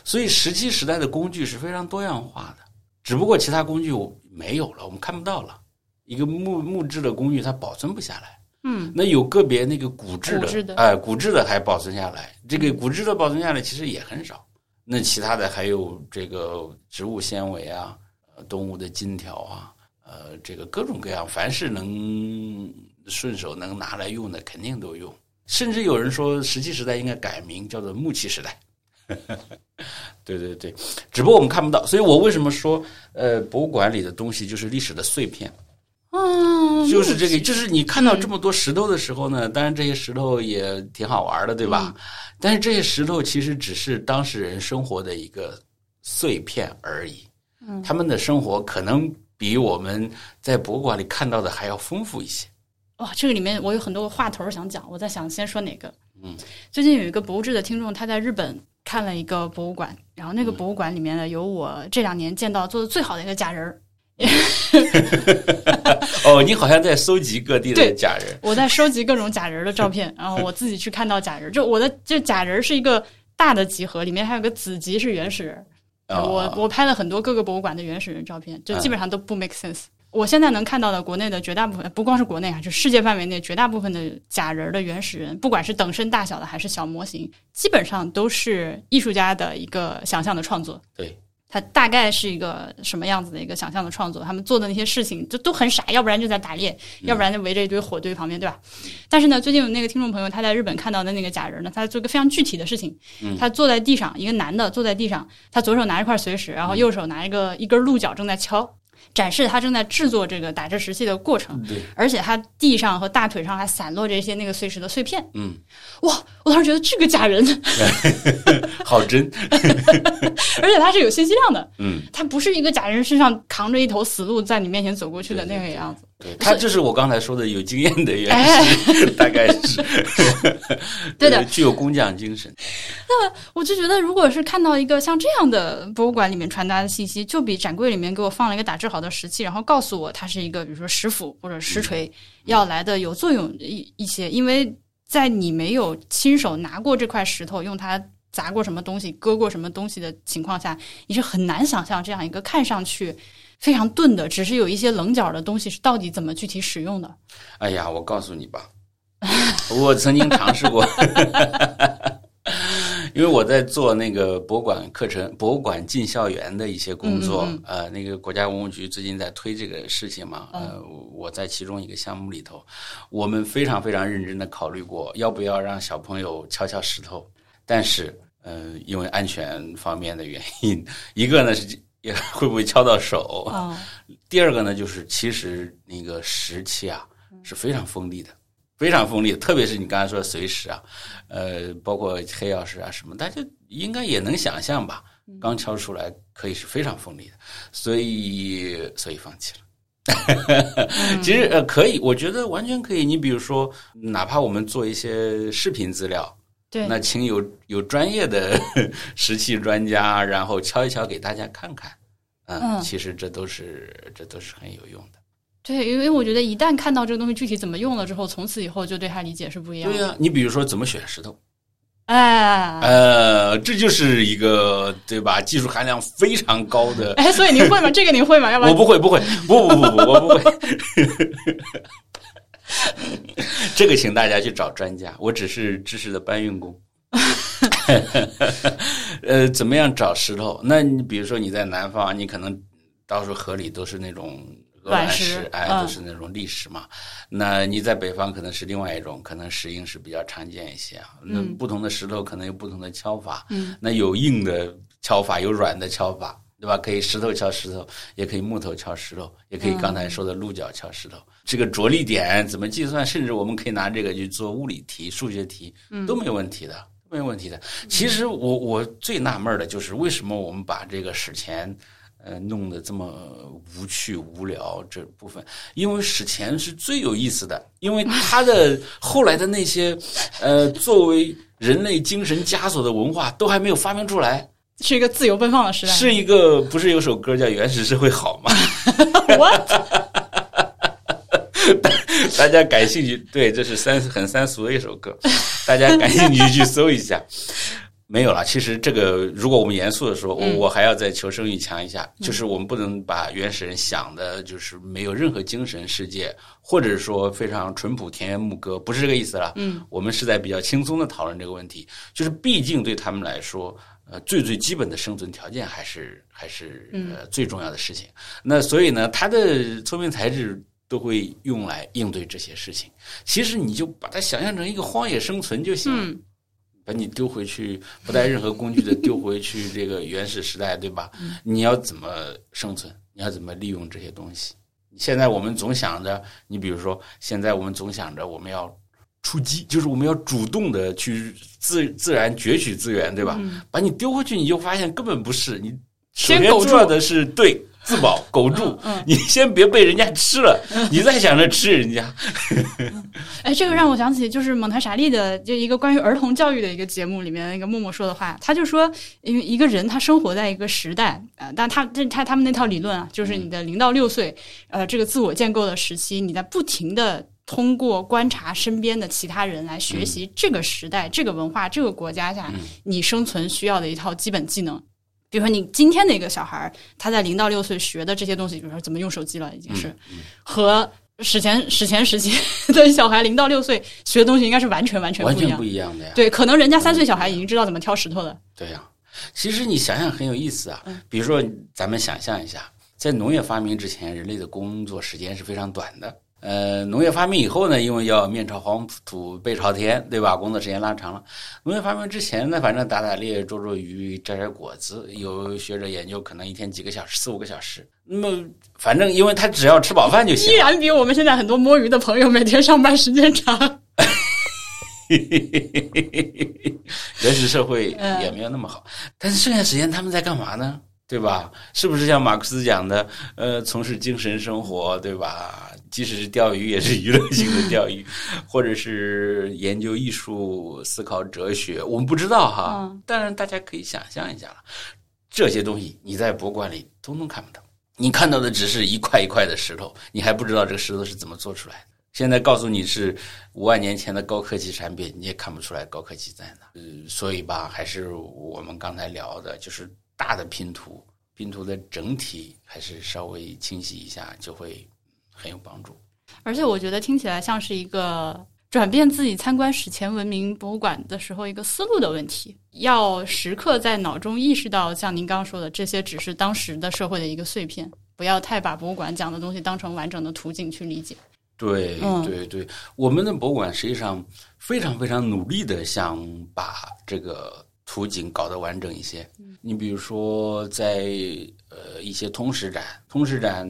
Speaker 2: 所以石器时代的工具是非常多样化的。只不过其他工具没有了，我们看不到了。一个木木质的公寓它保存不下来，
Speaker 1: 嗯，
Speaker 2: 那有个别那个骨质
Speaker 1: 的，
Speaker 2: 哎，骨质的还保存下来。这个骨质的保存下来其实也很少。那其他的还有这个植物纤维啊，呃，动物的金条啊，呃，这个各种各样，凡是能顺手能拿来用的，肯定都用。甚至有人说，石器时代应该改名叫做木器时代。对对对，只不过我们看不到，所以我为什么说，呃，博物馆里的东西就是历史的碎片，
Speaker 1: 嗯，
Speaker 2: 就是这个，就是你看到这么多石头的时候呢，当然这些石头也挺好玩的，对吧？但是这些石头其实只是当事人生活的一个碎片而已，
Speaker 1: 嗯，
Speaker 2: 他们的生活可能比我们在博物馆里看到的还要丰富一些。
Speaker 1: 哇，这个里面我有很多话头想讲，我在想先说哪个？
Speaker 2: 嗯，
Speaker 1: 最近有一个博物志的听众，他在日本。看了一个博物馆，然后那个博物馆里面呢，有我这两年见到做的最好的一个假人儿。
Speaker 2: 哦，你好像在收集各地的假人。
Speaker 1: 我在收集各种假人的照片，然后我自己去看到假人，就我的就假人是一个大的集合，里面还有个子集是原始人。我我拍了很多各个博物馆的原始人照片，就基本上都不 make sense。我现在能看到的国内的绝大部分，不光是国内啊，就世界范围内绝大部分的假人的原始人，不管是等身大小的还是小模型，基本上都是艺术家的一个想象的创作。
Speaker 2: 对，
Speaker 1: 他大概是一个什么样子的一个想象的创作？他们做的那些事情就都很傻，要不然就在打猎，要不然就围着一堆火堆旁边，对吧？但是呢，最近有那个听众朋友他在日本看到的那个假人呢，他做一个非常具体的事情。他坐在地上，一个男的坐在地上，他左手拿一块随石，然后右手拿一个一根鹿角正在敲。展示他正在制作这个打制石器的过程，
Speaker 2: 对，
Speaker 1: 而且他地上和大腿上还散落着一些那个碎石的碎片，
Speaker 2: 嗯，
Speaker 1: 哇，我当时觉得这个假人。
Speaker 2: 好真，
Speaker 1: 而且他是有信息量的，
Speaker 2: 嗯，
Speaker 1: 他不是一个假人身上扛着一头死鹿在你面前走过去的那个样子，
Speaker 2: 对他就是我刚才说的有经验的原始，大概是
Speaker 1: 对的，
Speaker 2: 具有工匠精神。
Speaker 1: 那我就觉得，如果是看到一个像这样的博物馆里面传达的信息，就比展柜里面给我放了一个打制好的石器，然后告诉我它是一个，比如说石斧或者石锤，要来的有作用一一些。因为在你没有亲手拿过这块石头，用它砸过什么东西、割过什么东西的情况下，你是很难想象这样一个看上去。非常钝的，只是有一些棱角的东西是到底怎么具体使用的？
Speaker 2: 哎呀，我告诉你吧，我曾经尝试过，因为我在做那个博物馆课程、博物馆进校园的一些工作。呃，那个国家文物局最近在推这个事情嘛，呃，我在其中一个项目里头，我们非常非常认真的考虑过要不要让小朋友敲敲石头，但是，呃，因为安全方面的原因，一个呢是。也 会不会敲到手？啊，第二个呢，就是其实那个石器啊是非常锋利的，非常锋利，特别是你刚才说的碎石啊，呃，包括黑曜石啊什么，大家应该也能想象吧？刚敲出来可以是非常锋利的，所以所以放弃了。其实呃可以，我觉得完全可以。你比如说，哪怕我们做一些视频资料。那请有有专业的 石器专家，然后敲一敲给大家看看，嗯，其实这都是这都是很有用的。
Speaker 1: 对，因为我觉得一旦看到这个东西具体怎么用了之后，从此以后就对它理解是不一样的。
Speaker 2: 对呀，你比如说怎么选石头，
Speaker 1: 哎，
Speaker 2: 呃，这就是一个对吧？技术含量非常高的。
Speaker 1: 哎，所以您会吗？这个您会吗？要不然
Speaker 2: 我不会，不会，不不不不，我不会。这个请大家去找专家，我只是知识的搬运工。呃，怎么样找石头？那你比如说你在南方，你可能到处河里都是那种鹅卵石，哎，都是那种砾石嘛。那你在北方可能是另外一种，可能石英石比较常见一些。那不同的石头可能有不同的敲法。嗯，那有硬的敲法，有软的敲法。对吧？可以石头敲石头，也可以木头敲石头，也可以刚才说的鹿角敲石头。这个着力点怎么计算？甚至我们可以拿这个去做物理题、数学题，都没有问题的，没有问题的。其实我我最纳闷的就是为什么我们把这个史前呃弄得这么无趣无聊这部分？因为史前是最有意思的，因为它的 后来的那些呃作为人类精神枷锁的文化都还没有发明出来。
Speaker 1: 是一个自由奔放的时代。
Speaker 2: 是一个不是有首歌叫《原始社会好》吗？
Speaker 1: What？
Speaker 2: 大家感兴趣？对，这是三很三俗的一首歌，大家感兴趣去搜一下。没有了。其实这个，如果我们严肃的说，我我还要再求生欲强一下，就是我们不能把原始人想的，就是没有任何精神世界，或者说非常淳朴田园牧歌，不是这个意思了。嗯，我们是在比较轻松的讨论这个问题，就是毕竟对他们来说。呃，最最基本的生存条件还是还是呃最重要的事情。那所以呢，他的聪明才智都会用来应对这些事情。其实你就把它想象成一个荒野生存就行，把你丢回去，不带任何工具的丢回去这个原始时代，对吧？你要怎么生存？你要怎么利用这些东西？现在我们总想着，你比如说，现在我们总想着我们要。出击就是我们要主动的去自自然攫取资源，对吧？把你丢回去，你就发现根本不是你。首先重要的是对自保，苟住。你先别被人家吃了，你再想着吃人家。
Speaker 1: 哎，这个让我想起就是蒙台傻利的就一个关于儿童教育的一个节目里面那个默默说的话，他就说，因为一个人他生活在一个时代啊，但他这他他们那套理论啊，就是你的零到六岁，呃，这个自我建构的时期，你在不停的。通过观察身边的其他人来学习这个时代、这个文化、这个国家下你生存需要的一套基本技能。比如说，你今天的一个小孩他在零到六岁学的这些东西，比如说怎么用手机了，已经是和史前史前时期的小孩零到六岁学的东西应该是完全完全
Speaker 2: 完全不一样的呀。
Speaker 1: 对，可能人家三岁小孩已经知道怎么挑石头了。
Speaker 2: 对呀，其实你想想很有意思啊。比如说，咱们想象一下，在农业发明之前，人类的工作时间是非常短的。呃，农业发明以后呢，因为要面朝黄土背朝天，对吧？工作时间拉长了。农业发明之前呢，反正打打猎、捉捉鱼、摘摘果子，有学者研究，可能一天几个小时，四五个小时。那么，反正因为他只要吃饱饭就行。
Speaker 1: 依然比我们现在很多摸鱼的朋友每天上班时间长。
Speaker 2: 原始社会也没有那么好，但是剩下时间他们在干嘛呢？对吧？是不是像马克思讲的，呃，从事精神生活，对吧？即使是钓鱼，也是娱乐性的钓鱼，或者是研究艺术、思考哲学，我们不知道哈。当然，大家可以想象一下了，这些东西你在博物馆里通通看不到，你看到的只是一块一块的石头，你还不知道这个石头是怎么做出来的。现在告诉你是五万年前的高科技产品，你也看不出来高科技在哪。嗯，所以吧，还是我们刚才聊的，就是大的拼图，拼图的整体还是稍微清晰一下，就会很有帮助。
Speaker 1: 而且我觉得听起来像是一个转变自己参观史前文明博物馆的时候一个思路的问题，要时刻在脑中意识到，像您刚刚说的，这些只是当时的社会的一个碎片，不要太把博物馆讲的东西当成完整的图景去理解。
Speaker 2: 对对对，我们的博物馆实际上非常非常努力的想把这个图景搞得完整一些。你比如说，在呃一些通识展，通识展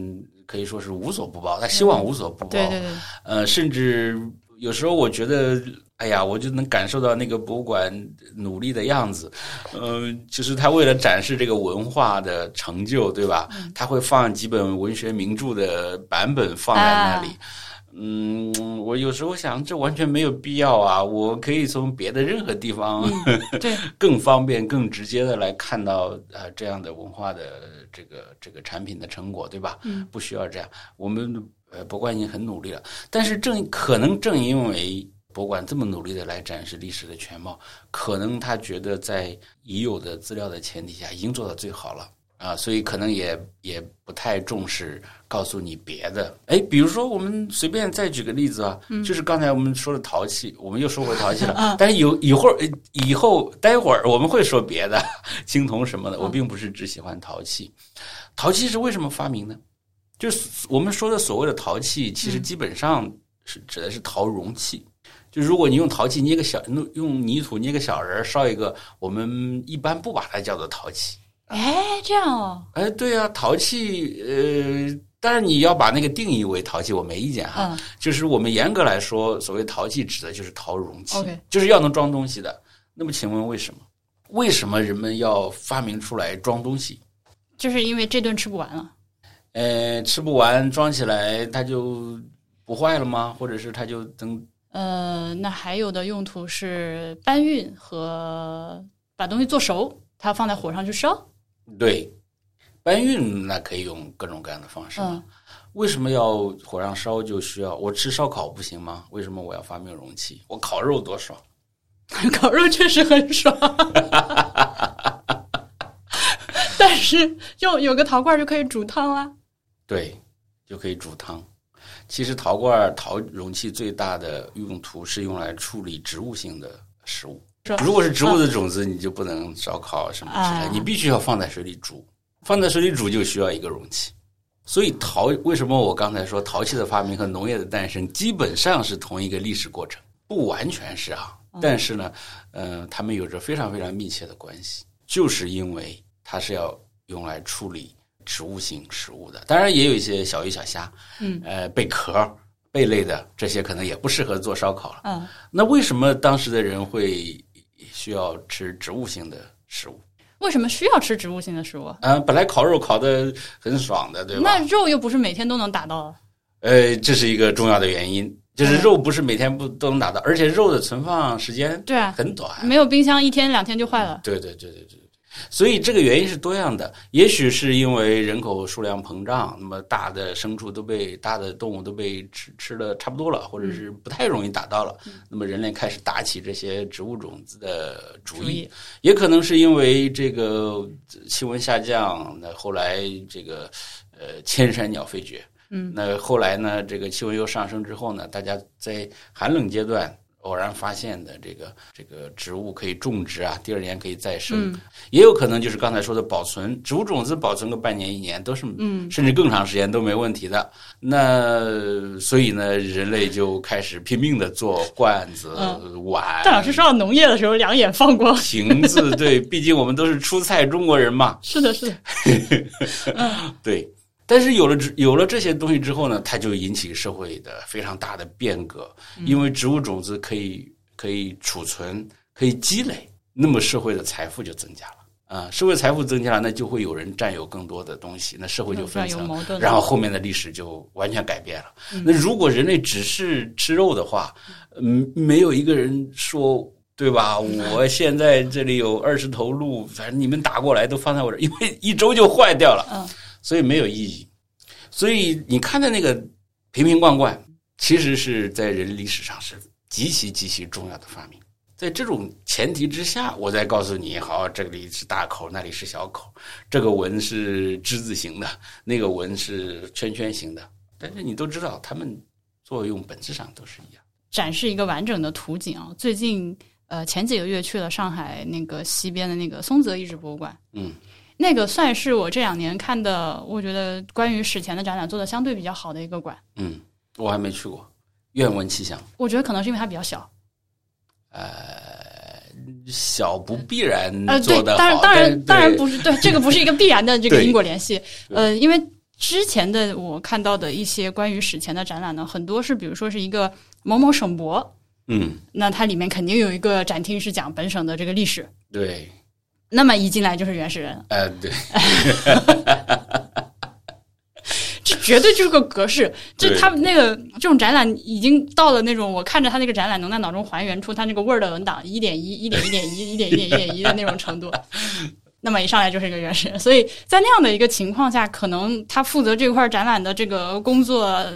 Speaker 2: 可以说是无所不包，他希望无所不包。
Speaker 1: 对对对。
Speaker 2: 呃，甚至有时候我觉得，哎呀，我就能感受到那个博物馆努力的样子。嗯，就是他为了展示这个文化的成就，对吧？他会放几本文学名著的版本放在那里。嗯，我有时候想，这完全没有必要啊！我可以从别的任何地方，
Speaker 1: 对，
Speaker 2: 更方便、更直接的来看到呃这样的文化的这个这个产品的成果，对吧？
Speaker 1: 嗯，
Speaker 2: 不需要这样。我们呃博物馆已经很努力了，但是正可能正因为博物馆这么努力的来展示历史的全貌，可能他觉得在已有的资料的前提下，已经做到最好了。啊，所以可能也也不太重视告诉你别的。哎，比如说我们随便再举个例子啊，就是刚才我们说的陶器，我们又说回陶器了。但是有一会儿以后待会儿我们会说别的青铜什么的。我并不是只喜欢陶器。陶器是为什么发明呢？就是我们说的所谓的陶器，其实基本上是指的是陶容器。就如果你用陶器捏个小，用用泥土捏个小人烧一个，我们一般不把它叫做陶器。
Speaker 1: 哎，这样哦。
Speaker 2: 哎，对啊，陶器，呃，但是你要把那个定义为陶器，我没意见哈。
Speaker 1: 嗯。
Speaker 2: 就是我们严格来说，所谓陶器指的就是陶容器就是要能装东西的。那么，请问为什么？为什么人们要发明出来装东西？
Speaker 1: 就是因为这顿吃不完了。
Speaker 2: 呃，吃不完，装起来它就不坏了吗？或者是它就等？
Speaker 1: 呃，那还有的用途是搬运和把东西做熟，它放在火上去烧。
Speaker 2: 对，搬运那可以用各种各样的方式。
Speaker 1: 嗯，
Speaker 2: 为什么要火上烧？就需要我吃烧烤不行吗？为什么我要发明容器？我烤肉多爽，
Speaker 1: 烤肉确实很爽。但是用有个陶罐就可以煮汤啊。
Speaker 2: 对，就可以煮汤。其实陶罐、陶容器最大的用途是用来处理植物性的食物。如果是植物的种子，你就不能烧烤什么之类，你必须要放在水里煮。放在水里煮就需要一个容器。所以陶为什么我刚才说陶器的发明和农业的诞生基本上是同一个历史过程？不完全是啊，但是呢，呃，他们有着非常非常密切的关系，就是因为它是要用来处理植物性食物的。当然也有一些小鱼小虾，
Speaker 1: 嗯，
Speaker 2: 呃，贝壳、贝类的这些可能也不适合做烧烤了。
Speaker 1: 嗯，
Speaker 2: 那为什么当时的人会？需要吃植物性的食物，
Speaker 1: 为什么需要吃植物性的食物？
Speaker 2: 嗯，本来烤肉烤的很爽的，对吧？
Speaker 1: 那肉又不是每天都能打到。
Speaker 2: 呃，这是一个重要的原因，就是肉不是每天不都能打到，而且肉的存放时间
Speaker 1: 对啊
Speaker 2: 很短，
Speaker 1: 没有冰箱一天两天就坏了。
Speaker 2: 对对对对对。所以这个原因是多样的，也许是因为人口数量膨胀，那么大的牲畜都被大的动物都被吃吃的差不多了，或者是不太容易打到了，那么人类开始打起这些植物种子的主意，也可能是因为这个气温下降，那后来这个呃千山鸟飞绝，
Speaker 1: 嗯，
Speaker 2: 那后来呢，这个气温又上升之后呢，大家在寒冷阶段。偶然发现的这个这个植物可以种植啊，第二年可以再生，也有可能就是刚才说的保存植物种子，保存个半年一年都是，
Speaker 1: 嗯，
Speaker 2: 甚至更长时间都没问题的。那所以呢，人类就开始拼命的做罐子、碗。
Speaker 1: 戴老师说到农业的时候，两眼放光。
Speaker 2: 瓶子，对，毕竟我们都是出菜中国人嘛。
Speaker 1: 是的，是的。
Speaker 2: 对。但是有了有了这些东西之后呢，它就引起社会的非常大的变革，因为植物种子可以可以储存，可以积累，那么社会的财富就增加了。啊，社会财富增加了，那就会有人占有更多的东西，那社会就分层，然后后面的历史就完全改变了。那如果人类只是吃肉的话，嗯，没有一个人说，对吧？我现在这里有二十头鹿，反正你们打过来都放在我这，因为一周就坏掉了，
Speaker 1: 嗯，
Speaker 2: 所以没有意义。所以你看的那个瓶瓶罐罐，其实是在人类历史上是极其极其重要的发明。在这种前提之下，我再告诉你，好，这里是大口，那里是小口，这个纹是之字形的，那个纹是圈圈形的，但是你都知道，它们作用本质上都是一样。
Speaker 1: 展示一个完整的图景啊！最近呃前几个月去了上海那个西边的那个松泽遗址博物馆，
Speaker 2: 嗯，
Speaker 1: 那个算是我这两年看的，我觉得关于史前的展览做的相对比较好的一个馆。
Speaker 2: 嗯，我还没去过，愿闻其详。
Speaker 1: 我觉得可能是因为它比较小。
Speaker 2: 呃，小不必然
Speaker 1: 呃，对，当然，当然，当然不是，对，这个不是一个必然的这个因果联系。呃，因为之前的我看到的一些关于史前的展览呢，很多是比如说是一个某某省博，
Speaker 2: 嗯，
Speaker 1: 那它里面肯定有一个展厅是讲本省的这个历史，
Speaker 2: 对，
Speaker 1: 那么一进来就是原始人，
Speaker 2: 呃，对。
Speaker 1: 这绝对就是个格式，这他们那个这种展览已经到了那种我看着他那个展览能在脑中还原出他那个 Word 文档一点一、一点一点一、一点一点一点一的那种程度。那么一上来就是一个原始人，所以在那样的一个情况下，可能他负责这块展览的这个工作，呃，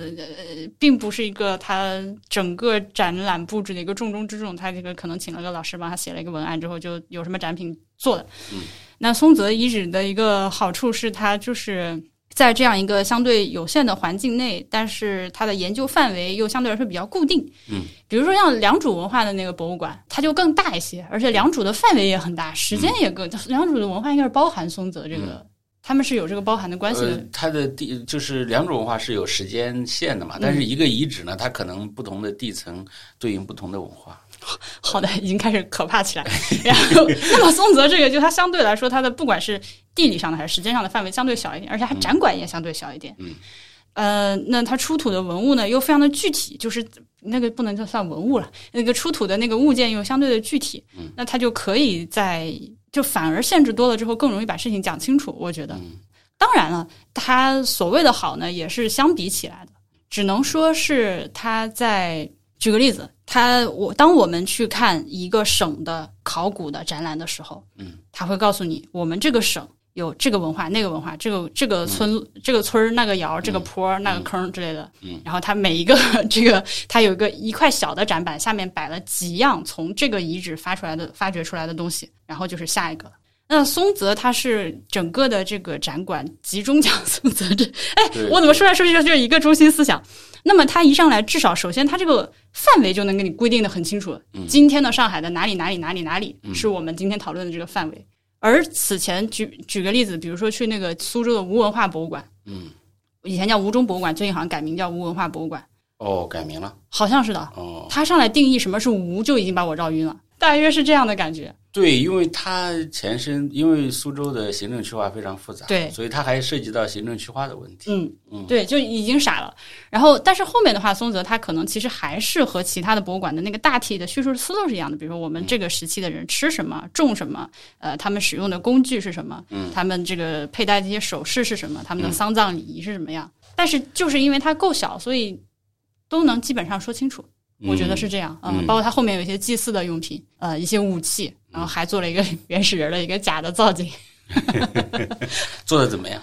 Speaker 1: 并不是一个他整个展览布置的一个重中之重。他这个可能请了个老师帮他写了一个文案之后，就有什么展品做的。嗯那松泽遗址的一个好处是，它就是。在这样一个相对有限的环境内，但是它的研究范围又相对来说比较固定。
Speaker 2: 嗯，
Speaker 1: 比如说像良渚文化的那个博物馆，它就更大一些，而且良渚的范围也很大，时间也更。良渚的文化应该是包含松泽这个，他们是有这个包含的关系的。
Speaker 2: 它的地就是良渚文化是有时间线的嘛，但是一个遗址呢，它可能不同的地层对应不同的文化。
Speaker 1: 好的，已经开始可怕起来。然后，那么松泽这个，就它相对来说，它的不管是地理上的还是时间上的范围相对小一点，而且它展馆也相对小一点。
Speaker 2: 嗯，
Speaker 1: 呃，那它出土的文物呢，又非常的具体，就是那个不能就算文物了，那个出土的那个物件又相对的具体。
Speaker 2: 嗯，
Speaker 1: 那它就可以在就反而限制多了之后，更容易把事情讲清楚。我觉得，当然了，它所谓的好呢，也是相比起来的，只能说是它在。举个例子，他我当我们去看一个省的考古的展览的时候，
Speaker 2: 嗯，
Speaker 1: 他会告诉你，我们这个省有这个文化、那个文化，这个这个村、这个村儿、那个窑、这个坡、那个坑之类的，
Speaker 2: 嗯，
Speaker 1: 然后它每一个这个，它有一个一块小的展板，下面摆了几样从这个遗址发出来的、发掘出来的东西，然后就是下一个。那松泽它是整个的这个展馆集中讲松泽这，哎，我怎么说来说去就是一个中心思想。那么他一上来，至少首先他这个范围就能给你规定的很清楚。今天的上海的哪里哪里哪里哪里是我们今天讨论的这个范围。而此前举举个例子，比如说去那个苏州的吴文化博物馆，
Speaker 2: 嗯，
Speaker 1: 以前叫吴中博物馆，最近好像改名叫吴文化博物馆。
Speaker 2: 哦，改名了，
Speaker 1: 好像是的。
Speaker 2: 哦，
Speaker 1: 他上来定义什么是吴，就已经把我绕晕了。大约是这样的感觉。
Speaker 2: 对，因为它前身，因为苏州的行政区划非常复杂，
Speaker 1: 对，
Speaker 2: 所以它还涉及到行政区划的问题。
Speaker 1: 嗯
Speaker 2: 嗯，
Speaker 1: 对，就已经傻了。然后，但是后面的话，松泽他可能其实还是和其他的博物馆的那个大体的叙述思路是一样的。比如说，我们这个时期的人吃什么、种什么，呃，他们使用的工具是什么，
Speaker 2: 嗯，
Speaker 1: 他们这个佩戴这些首饰是什么，他们的丧葬礼仪是什么样。但是就是因为它够小，所以都能基本上说清楚。我觉得是这样，嗯，包括它后面有一些祭祀的用品，呃，一些武器，然后还做了一个 原始人的一个假的造景，
Speaker 2: 做的怎么样？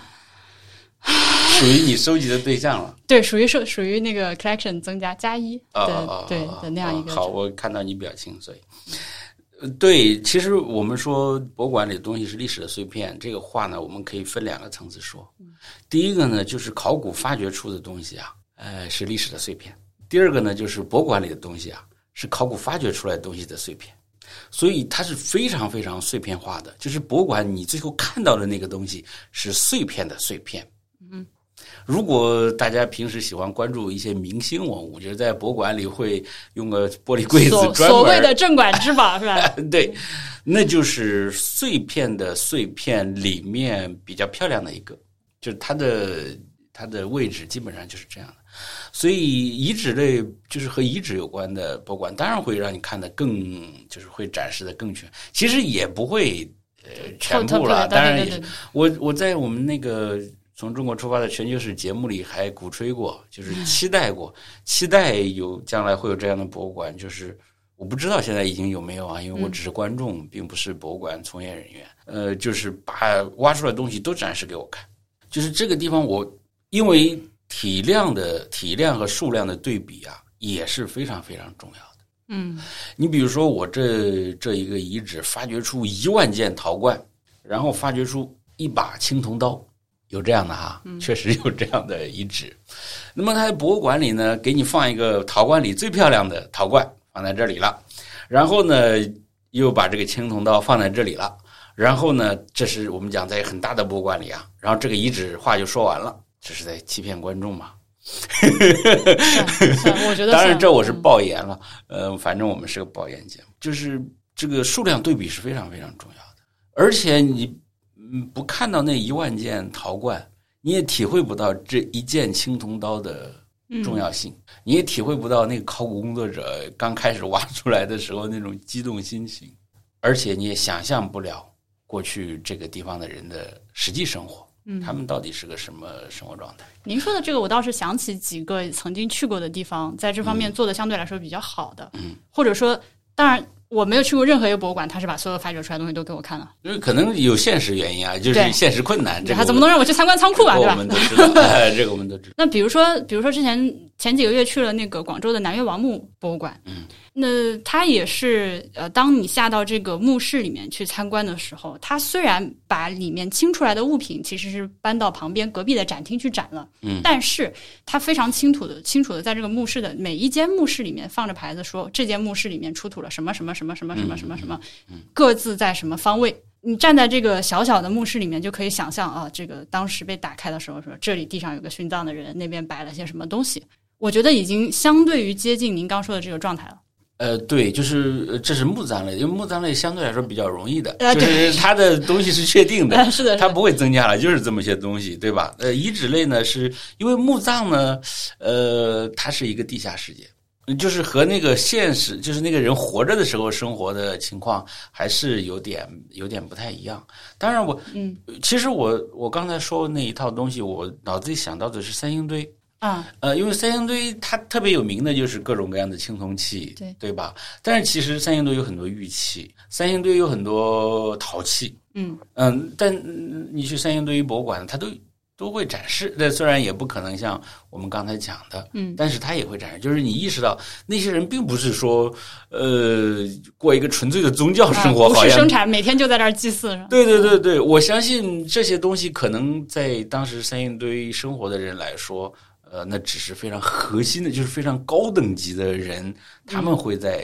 Speaker 2: 属于你收集的对象了？
Speaker 1: 对，属于收属于那个 collection 增加加一的对的那样一个。
Speaker 2: 好，我看到你表情，所以，对，其实我们说博物馆里的东西是历史的碎片，这个话呢，我们可以分两个层次说。第一个呢，就是考古发掘出的东西啊，呃，是历史的碎片。第二个呢，就是博物馆里的东西啊，是考古发掘出来的东西的碎片，所以它是非常非常碎片化的。就是博物馆你最后看到的那个东西是碎片的碎片。
Speaker 1: 嗯，
Speaker 2: 如果大家平时喜欢关注一些明星文物，就是在博物馆里会用个玻璃柜子，
Speaker 1: 所所谓的镇馆之宝是吧？
Speaker 2: 对，那就是碎片的碎片里面比较漂亮的一个，就是它的它的位置基本上就是这样的。所以遗址类就是和遗址有关的博物馆，当然会让你看的更，就是会展示的更全。其实也不会呃，全部了。当然也，我我在我们那个从中国出发的全球史节目里还鼓吹过，就是期待过，期待有将来会有这样的博物馆。就是我不知道现在已经有没有啊，因为我只是观众，并不是博物馆从业人员。呃，就是把挖出来的东西都展示给我看。就是这个地方，我因为体量的体量和数量的对比啊，也是非常非常重要的。
Speaker 1: 嗯，
Speaker 2: 你比如说我这这一个遗址发掘出一万件陶罐，然后发掘出一把青铜刀，有这样的哈，确实有这样的遗址。那么他在博物馆里呢，给你放一个陶罐里最漂亮的陶罐放在这里了，然后呢又把这个青铜刀放在这里了。然后呢，这是我们讲在很大的博物馆里啊，然后这个遗址话就说完了，这是在欺骗观众嘛？
Speaker 1: 我觉得，
Speaker 2: 当然这我是爆言了，呃，反正我们是个爆言节目，就是这个数量对比是非常非常重要的，而且你嗯不看到那一万件陶罐，你也体会不到这一件青铜刀的重要性，你也体会不到那个考古工作者刚开始挖出来的时候那种激动心情，而且你也想象不了。过去这个地方的人的实际生活，嗯，他们到底是个什么生活状态？
Speaker 1: 您说的这个，我倒是想起几个曾经去过的地方，在这方面做的相对来说比较好的，
Speaker 2: 嗯，
Speaker 1: 或者说，当然我没有去过任何一个博物馆，他是把所有发掘出来的东西都给我看了，
Speaker 2: 因为可能有现实原因啊，就是现实困难，这
Speaker 1: 他怎么能让我去参观仓库啊？对吧？
Speaker 2: 我们都知道，这个我们都知道。
Speaker 1: 那比如说，比如说之前前几个月去了那个广州的南越王墓博物馆，
Speaker 2: 嗯。
Speaker 1: 那它也是呃，当你下到这个墓室里面去参观的时候，它虽然把里面清出来的物品其实是搬到旁边隔壁的展厅去展了，
Speaker 2: 嗯，
Speaker 1: 但是它非常清楚的、清楚的在这个墓室的每一间墓室里面放着牌子，说这间墓室里面出土了什么什么什么什么什么什么什么，各自在什么方位。你站在这个小小的墓室里面，就可以想象啊，这个当时被打开的时候，说这里地上有个殉葬的人，那边摆了些什么东西。我觉得已经相对于接近您刚说的这个状态了。
Speaker 2: 呃，对，就是这是墓葬类，因为墓葬类相对来说比较容易的，就是它的东西是确定的，
Speaker 1: 是的，
Speaker 2: 它不会增加了，就是这么些东西，对吧？呃，遗址类呢，是因为墓葬呢，呃，它是一个地下世界，就是和那个现实，就是那个人活着的时候生活的情况，还是有点有点不太一样。当然，我
Speaker 1: 嗯，
Speaker 2: 其实我我刚才说那一套东西，我脑子里想到的是三星堆。
Speaker 1: 啊，
Speaker 2: 呃，因为三星堆它特别有名的就是各种各样的青铜器，
Speaker 1: 对
Speaker 2: 对吧？但是其实三星堆有很多玉器，三星堆有很多陶器，
Speaker 1: 嗯
Speaker 2: 嗯，但你去三星堆博物馆，它都都会展示。那虽然也不可能像我们刚才讲的，
Speaker 1: 嗯，
Speaker 2: 但是它也会展示。就是你意识到那些人并不是说，呃，过一个纯粹的宗教生活，
Speaker 1: 不是生产，每天就在那儿祭祀。
Speaker 2: 对对对对，我相信这些东西可能在当时三星堆生活的人来说。呃，那只是非常核心的，就是非常高等级的人，他们会在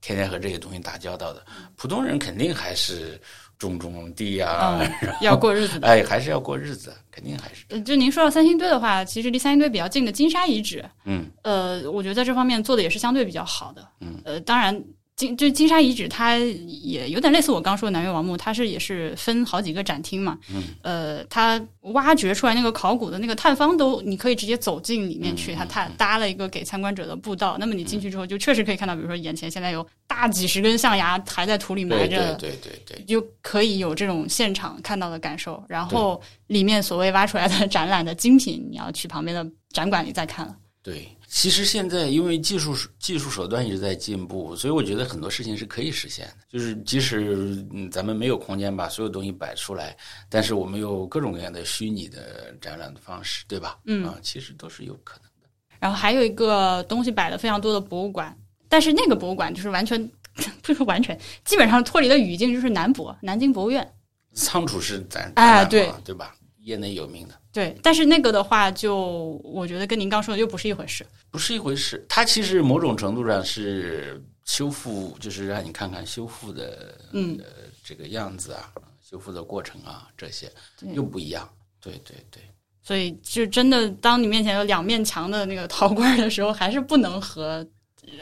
Speaker 2: 天天和这些东西打交道的。普通人肯定还是种种地呀，
Speaker 1: 要过日子。
Speaker 2: 哎，还是要过日子，肯定还是。
Speaker 1: 就您说到三星堆的话，其实离三星堆比较近的金沙遗址，
Speaker 2: 嗯，
Speaker 1: 呃，我觉得在这方面做的也是相对比较好的。
Speaker 2: 嗯，
Speaker 1: 呃，当然。金就金沙遗址，它也有点类似我刚说的南越王墓，它是也是分好几个展厅嘛。
Speaker 2: 嗯，
Speaker 1: 呃，它挖掘出来那个考古的那个探方都，你可以直接走进里面去，它它搭了一个给参观者的步道。那么你进去之后，就确实可以看到，比如说眼前现在有大几十根象牙还在土里埋着，
Speaker 2: 对对对对，
Speaker 1: 就可以有这种现场看到的感受。然后里面所谓挖出来的 展览的精品，你要去旁边的展馆里再看了。
Speaker 2: 对。其实现在因为技术技术手段一直在进步，所以我觉得很多事情是可以实现的。就是即使咱们没有空间把所有东西摆出来，但是我们有各种各样的虚拟的展览的方式，对吧？
Speaker 1: 嗯
Speaker 2: 啊，其实都是有可能的。
Speaker 1: 然后还有一个东西摆的非常多的博物馆，但是那个博物馆就是完全 不是完全，基本上脱离了语境，就是南博南京博物院。
Speaker 2: 仓储是咱
Speaker 1: 哎对
Speaker 2: 对吧？业内有名的。
Speaker 1: 对，但是那个的话，就我觉得跟您刚说的又不是一回事，
Speaker 2: 不是一回事。它其实某种程度上是修复，就是让你看看修复的，
Speaker 1: 嗯，
Speaker 2: 这个样子啊，修复的过程啊，这些又不一样。对对对，
Speaker 1: 所以就真的，当你面前有两面墙的那个陶罐的时候，还是不能和。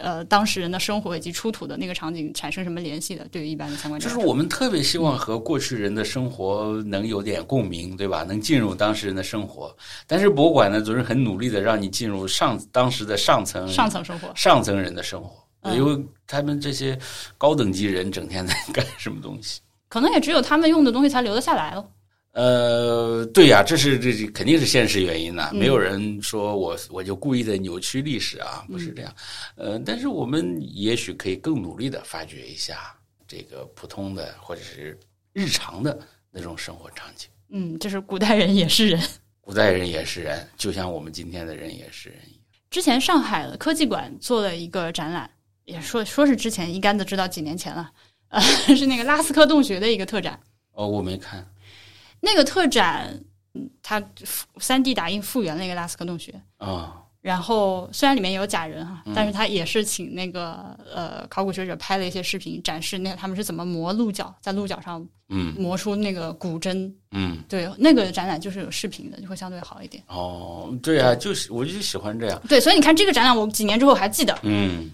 Speaker 1: 呃，当事人的生活以及出土的那个场景产生什么联系的？对于一般的参观者，
Speaker 2: 就是我们特别希望和过去人的生活能有点共鸣，对吧？能进入当事人的生活。但是博物馆呢，总是很努力的让你进入上当时的上层
Speaker 1: 上层生活，
Speaker 2: 上层人的生活，因为他们这些高等级人整天在干什么东西？
Speaker 1: 可能也只有他们用的东西才留得下来了。
Speaker 2: 呃，对呀，这是这肯定是现实原因呐，没有人说我我就故意的扭曲历史啊，不是这样。呃，但是我们也许可以更努力的发掘一下这个普通的或者是日常的那种生活场景。
Speaker 1: 嗯，就是古代人也是人，
Speaker 2: 古代人也是人，就像我们今天的人也是人一样。
Speaker 1: 之前上海的科技馆做了一个展览，也说说是之前一竿子知道几年前了，呃，是那个拉斯科洞穴的一个特展。
Speaker 2: 哦，我没看。
Speaker 1: 那个特展，它三 D 打印复原了一个拉斯科洞穴
Speaker 2: 啊。
Speaker 1: 然后虽然里面有假人哈，但是他也是请那个呃考古学者拍了一些视频，展示那他们是怎么磨鹿角，在鹿角上
Speaker 2: 嗯
Speaker 1: 磨出那个骨针。
Speaker 2: 嗯，
Speaker 1: 对，那个展览就是有视频的，就会相对好一点。
Speaker 2: 哦，对啊，就是我就喜欢这样。
Speaker 1: 对，所以你看这个展览，我几年之后还记得。
Speaker 2: 嗯，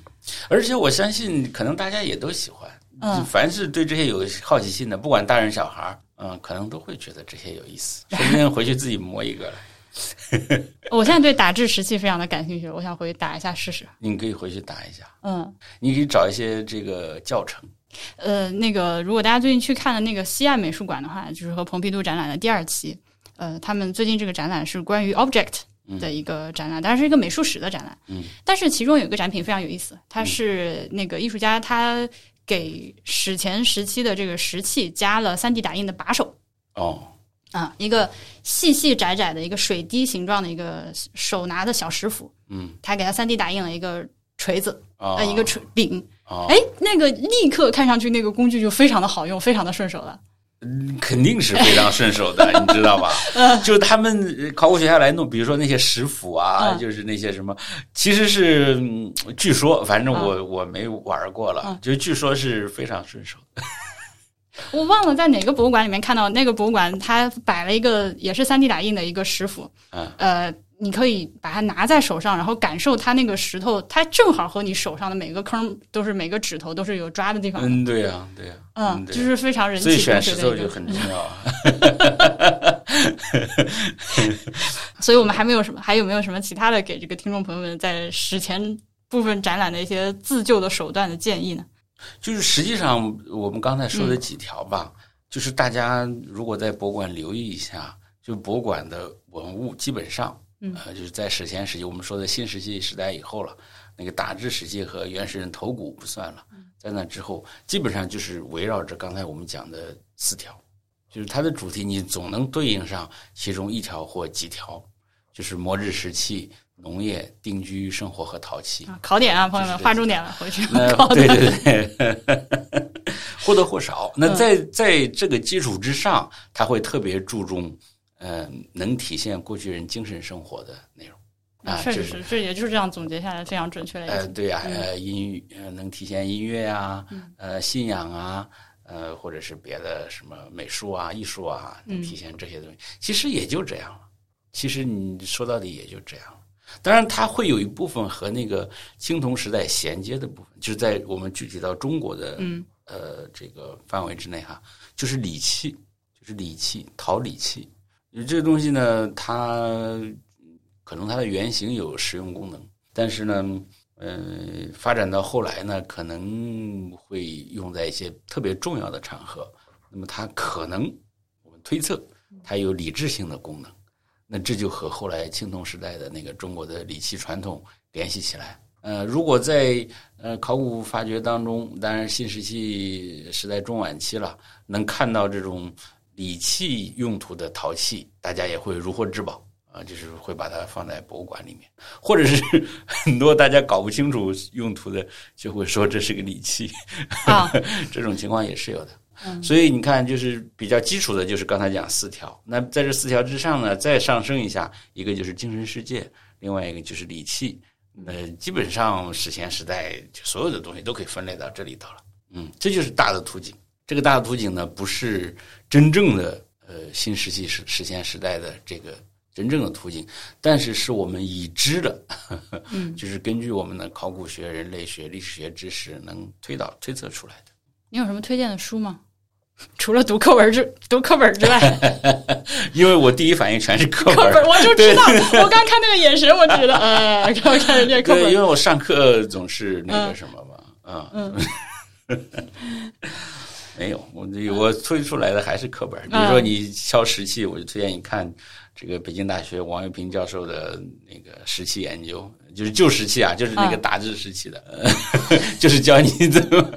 Speaker 2: 而且我相信，可能大家也都喜欢。
Speaker 1: 嗯，
Speaker 2: 凡是对这些有好奇心的，不管大人小孩嗯，可能都会觉得这些有意思。说不定回去自己磨一个了。
Speaker 1: 我现在对打制石器非常的感兴趣，我想回去打一下试试。
Speaker 2: 你可以回去打一下。
Speaker 1: 嗯，
Speaker 2: 你可以找一些这个教程。
Speaker 1: 呃，那个如果大家最近去看的那个西岸美术馆的话，就是和蓬皮杜展览的第二期。呃，他们最近这个展览是关于 object 的一个展览，当然是一个美术史的展览。
Speaker 2: 嗯，
Speaker 1: 但是其中有一个展品非常有意思，它是那个艺术家他。给史前时期的这个石器加了三 D 打印的把手。
Speaker 2: 哦。
Speaker 1: 啊，一个细细窄窄的一个水滴形状的一个手拿的小石斧，
Speaker 2: 嗯，
Speaker 1: 他给他三 D 打印了一个锤子
Speaker 2: 啊，
Speaker 1: 一个锤柄，哎，那个立刻看上去那个工具就非常的好用，非常的顺手了。
Speaker 2: 嗯，肯定是非常顺手的，你知道吧？就他们考古学家来弄，比如说那些石斧啊，就是那些什么，其实是据说，反正我我没玩过了，就据说是非常顺手。
Speaker 1: 我忘了在哪个博物馆里面看到，那个博物馆它摆了一个也是三 D 打印的一个石斧，呃。你可以把它拿在手上，然后感受它那个石头，它正好和你手上的每个坑都是每个指头都是有抓的地方。
Speaker 2: 嗯，对呀，对呀，
Speaker 1: 嗯，就是非常人气。
Speaker 2: 所以选石头就很重要。
Speaker 1: 所以我们还没有什么，还有没有什么其他的给这个听众朋友们在史前部分展览的一些自救的手段的建议呢？
Speaker 2: 就是实际上我们刚才说的几条吧，就是大家如果在博物馆留意一下，就博物馆的文物基本上。呃，就是在史前时期，我们说的新石器时代以后了，那个打制石器和原始人头骨不算了，在那之后，基本上就是围绕着刚才我们讲的四条，就是它的主题，你总能对应上其中一条或几条，就是磨制石器、农业、定居生活和陶器。
Speaker 1: 考点啊，朋友们，划重点了，回去
Speaker 2: 考对对对，或多或少。那在在这个基础之上，他会特别注重。嗯，能体现过去人精神生活的内容啊，
Speaker 1: 确实是，这也就是这样总结下来非常准确的。
Speaker 2: 呃，对呀，呃，音乐能体现音乐啊，呃，信仰啊，呃，或者是别的什么美术啊、艺术啊，能体现这些东西，其实也就这样了。其实你说到底也就这样了。当然，它会有一部分和那个青铜时代衔接的部分，就是在我们具体到中国的呃这个范围之内哈，就是礼器，就是礼器，陶礼器。这个东西呢，它可能它的原型有实用功能，但是呢，嗯，发展到后来呢，可能会用在一些特别重要的场合。那么它可能，我们推测它有理智性的功能。那这就和后来青铜时代的那个中国的礼器传统联系起来。呃，如果在呃考古发掘当中，当然新石器时代中晚期了，能看到这种。礼器用途的陶器，大家也会如获至宝啊，就是会把它放在博物馆里面，或者是很多大家搞不清楚用途的，就会说这是个礼器
Speaker 1: 啊，
Speaker 2: 这种情况也是有的。所以你看，就是比较基础的，就是刚才讲四条。那在这四条之上呢，再上升一下，一个就是精神世界，另外一个就是礼器。呃，基本上史前时代就所有的东西都可以分类到这里头了。嗯，这就是大的图景。这个大图景呢，不是真正的呃新石器时史前时代的这个真正的图景，但是是我们已知的，
Speaker 1: 嗯，
Speaker 2: 就是根据我们的考古学、人类学、历史学知识能推导推测出来的。
Speaker 1: 你有什么推荐的书吗？除了读课文之读课本之外，
Speaker 2: 因为我第一反应全是课本，
Speaker 1: 我就知道，我刚看那个眼神，我就觉得，呃，刚看人家课本，
Speaker 2: 因为我上课总是那个什么嘛，啊，嗯。没有，我我推出来的还是课本。比如说你敲石器，我就推荐你看这个北京大学王卫平教授的那个石器研究，就是旧石器啊，就是那个打制石器的，就是教你怎么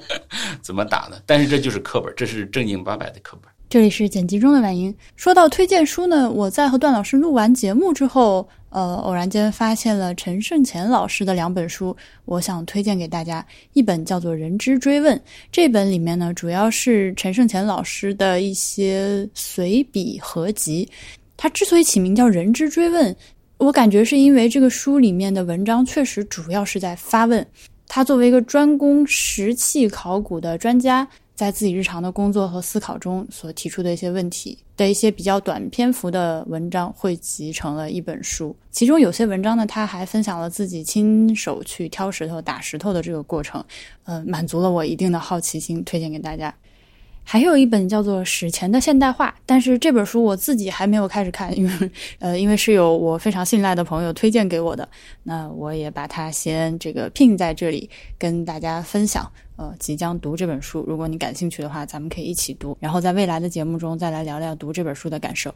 Speaker 2: 怎么打的。但是这就是课本，这是正经八百的课本。
Speaker 1: 这里是剪辑中的婉莹。说到推荐书呢，我在和段老师录完节目之后，呃，偶然间发现了陈胜乾老师的两本书，我想推荐给大家。一本叫做《人之追问》，这本里面呢，主要是陈胜乾老师的一些随笔合集。他之所以起名叫《人之追问》，我感觉是因为这个书里面的文章确实主要是在发问。他作为一个专攻石器考古的专家。在自己日常的工作和思考中所提出的一些问题的一些比较短篇幅的文章汇集成了一本书，其中有些文章呢，他还分享了自己亲手去挑石头、打石头的这个过程，呃，满足了我一定的好奇心，推荐给大家。还有一本叫做《史前的现代化》，但是这本书我自己还没有开始看，因为呃，因为是有我非常信赖的朋友推荐给我的，那我也把它先这个拼在这里跟大家分享。呃，即将读这本书，如果你感兴趣的话，咱们可以一起读，然后在未来的节目中再来聊聊读这本书的感受。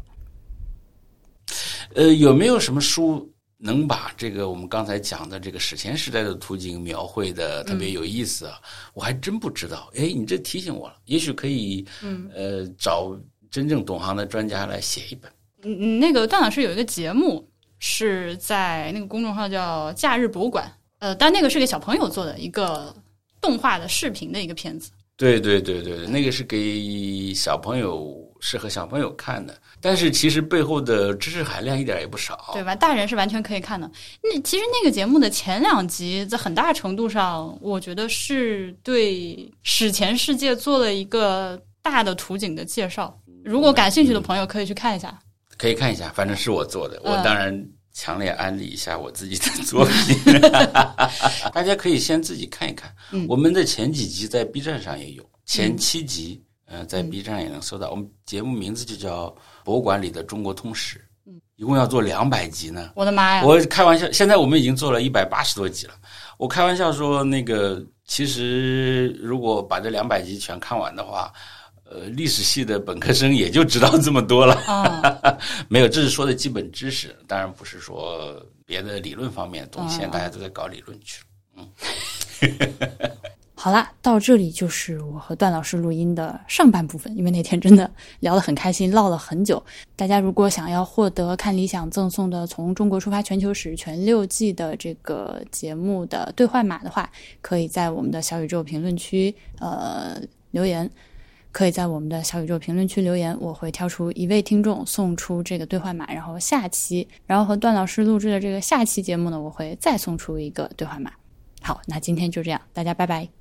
Speaker 2: 呃，有没有什么书？能把这个我们刚才讲的这个史前时代的图景描绘的特别有意思啊！我还真不知道。哎，你这提醒我了，也许可以，嗯，呃，找真正懂行的专家来写一本。
Speaker 3: 嗯嗯，那个段老师有一个节目是在那个公众号叫“假日博物馆”，呃，但那个是给小朋友做的一个动画的视频的一个片子。
Speaker 2: 对对对对，那个是给小朋友适合小朋友看的。但是其实背后的知识含量一点也不少，
Speaker 3: 对吧？大人是完全可以看的。那其实那个节目的前两集，在很大程度上，我觉得是对史前世界做了一个大的图景的介绍。如果感兴趣的朋友可以去看一下，
Speaker 2: 可以看一下。反正是我做的，我当然强烈安利一下我自己的作品。大家可以先自己看一看。我们的前几集在 B 站上也有，前七集，嗯，在 B 站也能搜到。我们节目名字就叫。博物馆里的中国通史，嗯，一共要做两百集呢。
Speaker 3: 我的妈呀！
Speaker 2: 我开玩笑，现在我们已经做了一百八十多集了。我开玩笑说，那个其实如果把这两百集全看完的话，呃，历史系的本科生也就知道这么多了。没有，这是说的基本知识，当然不是说别的理论方面的东西。现在大家都在搞理论去了，
Speaker 1: 嗯。好啦，到这里就是我和段老师录音的上半部分。因为那天真的聊得很开心，唠了很久。大家如果想要获得看理想赠送的《从中国出发全球史》全六季的这个节目的兑换码的话，可以在我们的小宇宙评论区呃留言，可以在我们的小宇宙评论区留言，我会挑出一位听众送出这个兑换码，然后下期，然后和段老师录制的这个下期节目呢，我会再送出一个兑换码。好，那今天就这样，大家拜拜。